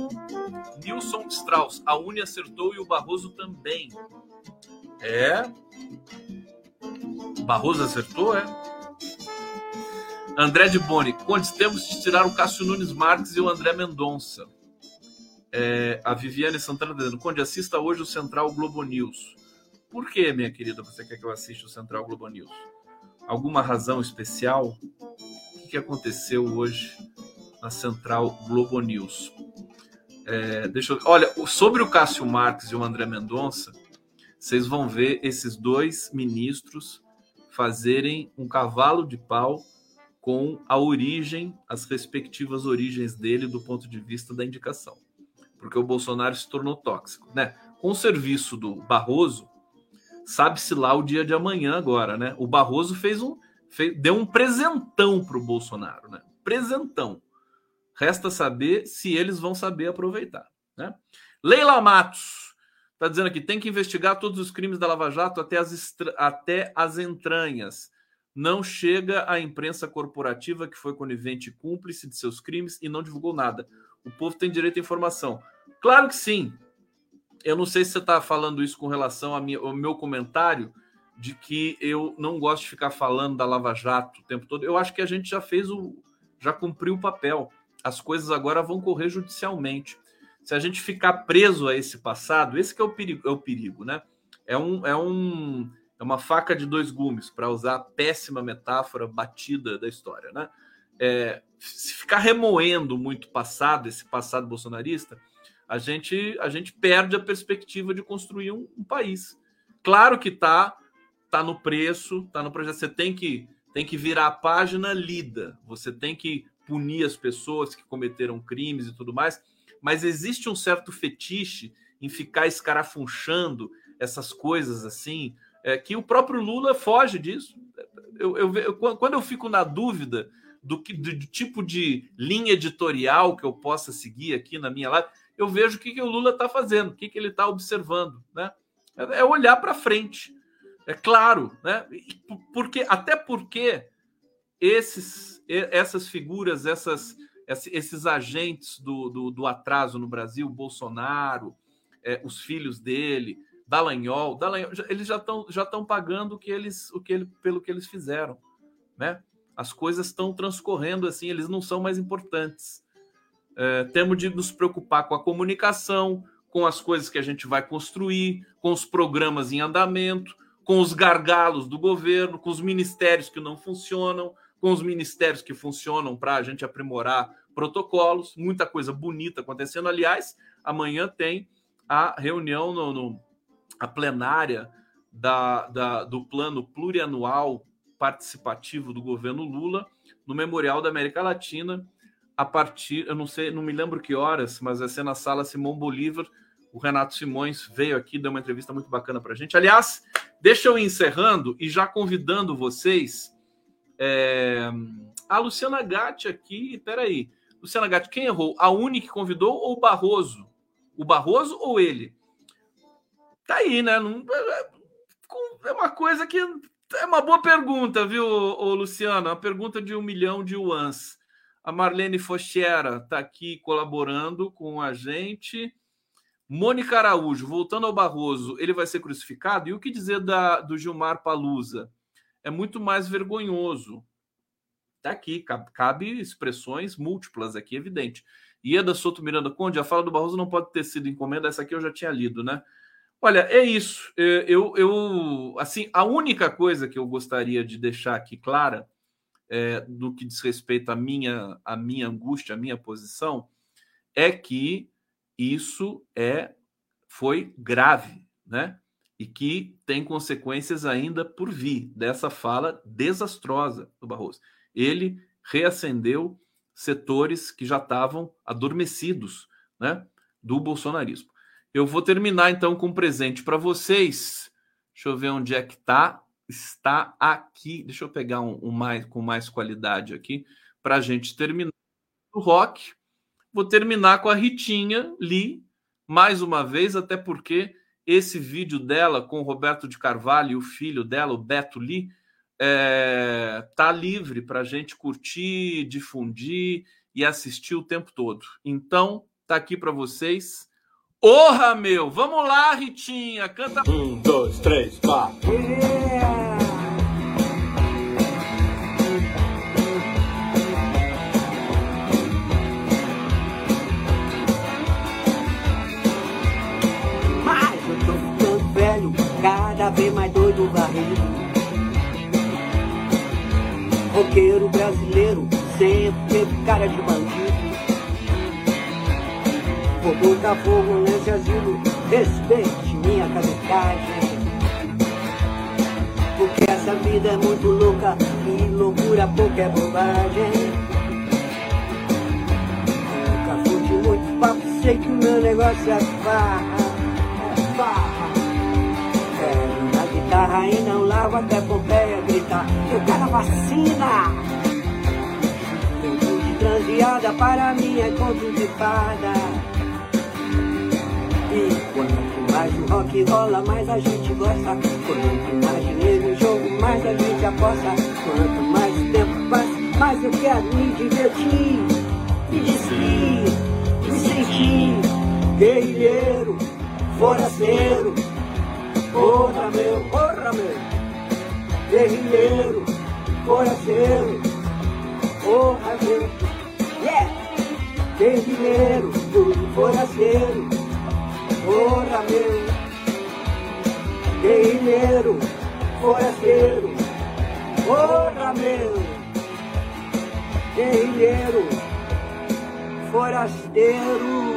Nilson Strauss, a Uni acertou e o Barroso também. É. Barroso acertou, é? André de Boni, Condes, temos de tirar o Cássio Nunes Marques e o André Mendonça. É, a Viviane Santana dizendo, Conde, assista hoje o Central Globo News. Por que, minha querida, você quer que eu assista o Central Globo News? Alguma razão especial? O que aconteceu hoje na Central Globo News? É, deixa eu... Olha, sobre o Cássio Marques e o André Mendonça, vocês vão ver esses dois ministros fazerem um cavalo de pau com a origem, as respectivas origens dele do ponto de vista da indicação. Porque o Bolsonaro se tornou tóxico, né? Com o serviço do Barroso, sabe-se lá o dia de amanhã agora, né? O Barroso fez um fez, deu um presentão para o Bolsonaro, né? Presentão. Resta saber se eles vão saber aproveitar, né? Leila Matos Está dizendo aqui: tem que investigar todos os crimes da Lava Jato até as, até as entranhas. Não chega à imprensa corporativa que foi conivente e cúmplice de seus crimes e não divulgou nada. O povo tem direito à informação. Claro que sim. Eu não sei se você está falando isso com relação ao meu comentário de que eu não gosto de ficar falando da Lava Jato o tempo todo. Eu acho que a gente já fez o. já cumpriu o papel. As coisas agora vão correr judicialmente se a gente ficar preso a esse passado, esse que é o perigo, é o perigo né? É, um, é, um, é uma faca de dois gumes, para usar a péssima metáfora batida da história, né? É, se ficar remoendo muito passado, esse passado bolsonarista, a gente, a gente perde a perspectiva de construir um, um país. Claro que tá, tá no preço, tá no projeto. Você tem que, tem que virar a página lida, você tem que punir as pessoas que cometeram crimes e tudo mais, mas existe um certo fetiche em ficar escarafunchando essas coisas assim, é, que o próprio Lula foge disso. Eu, eu, eu, quando eu fico na dúvida do, que, do, do, tipo de linha editorial que eu possa seguir aqui na minha live, eu vejo o que, que o Lula está fazendo, o que, que ele está observando. Né? É, é olhar para frente. É claro, né? Porque, até porque esses, essas figuras, essas, esses agentes do, do, do atraso no Brasil, Bolsonaro, é, os filhos dele, Dallagnol, Dallagnol eles já estão já pagando o que eles o que ele, pelo que eles fizeram, né? As coisas estão transcorrendo assim, eles não são mais importantes. É, temos de nos preocupar com a comunicação, com as coisas que a gente vai construir, com os programas em andamento, com os gargalos do governo, com os ministérios que não funcionam, com os ministérios que funcionam para a gente aprimorar protocolos, muita coisa bonita acontecendo. Aliás, amanhã tem a reunião no, no a plenária da, da, do plano plurianual participativo do governo Lula no Memorial da América Latina a partir, eu não sei, não me lembro que horas, mas vai ser na sala Simão Bolívar. O Renato Simões veio aqui, deu uma entrevista muito bacana para a gente. Aliás, deixa eu ir encerrando e já convidando vocês. É... A Luciana Gatti aqui, peraí. Luciana Gatti, quem errou? A Uni que convidou ou o Barroso? O Barroso ou ele? Tá aí, né? Não, é, é uma coisa que é uma boa pergunta, viu, ô, Luciano? Uma pergunta de um milhão de yuans. A Marlene Fochera está aqui colaborando com a gente. Mônica Araújo, voltando ao Barroso, ele vai ser crucificado? E o que dizer da, do Gilmar Palusa? É muito mais vergonhoso. Está aqui, cabe, cabe, expressões múltiplas aqui, evidente. Ieda Soto Miranda Conde, a fala do Barroso não pode ter sido encomenda, essa aqui eu já tinha lido, né? Olha, é isso. É, eu, eu, assim, a única coisa que eu gostaria de deixar aqui clara, é, no que diz respeito à minha, à minha angústia, à minha posição, é que isso é foi grave, né? E que tem consequências ainda por vir dessa fala desastrosa do Barroso. Ele reacendeu setores que já estavam adormecidos, né, do bolsonarismo. Eu vou terminar então com um presente para vocês. Deixa eu ver onde é que está. Está aqui. Deixa eu pegar um, um mais com mais qualidade aqui para a gente terminar o rock. Vou terminar com a Ritinha Lee mais uma vez, até porque esse vídeo dela com o Roberto de Carvalho e o filho dela, o Beto Lee, é, tá livre para a gente curtir, difundir e assistir o tempo todo. Então, tá aqui para vocês. Porra, meu! Vamos lá, Ritinha! Canta. Um, dois, três, quatro. Mas eu tô ficando velho, cada vez mais doido varrido. Roqueiro brasileiro, sempre teve cara de bandido. Vou botar fogo nesse asilo, respeite minha caducagem. Porque essa vida é muito louca e loucura pouca é bobagem. Nunca fui de muito papo, sei que o meu negócio é farra, é farra. Quero na guitarra e não largo até Pompeia gritar, eu quero vacina. Transeada para mim é conto de fada. Quanto mais o rock rola, mais a gente gosta. Quanto mais dinheiro no jogo, mais a gente aposta. Quanto mais tempo passa, mais eu quero me divertir. Me distrair, me sentir guerrilheiro, forasteiro. Porra meu, porra meu, guerrilheiro, forasteiro. Porra meu, yeah! Guerrilheiro, forasteiro. Porra meu, guerrilheiro, forasteiro. Porra meu, guerrilheiro, forasteiro.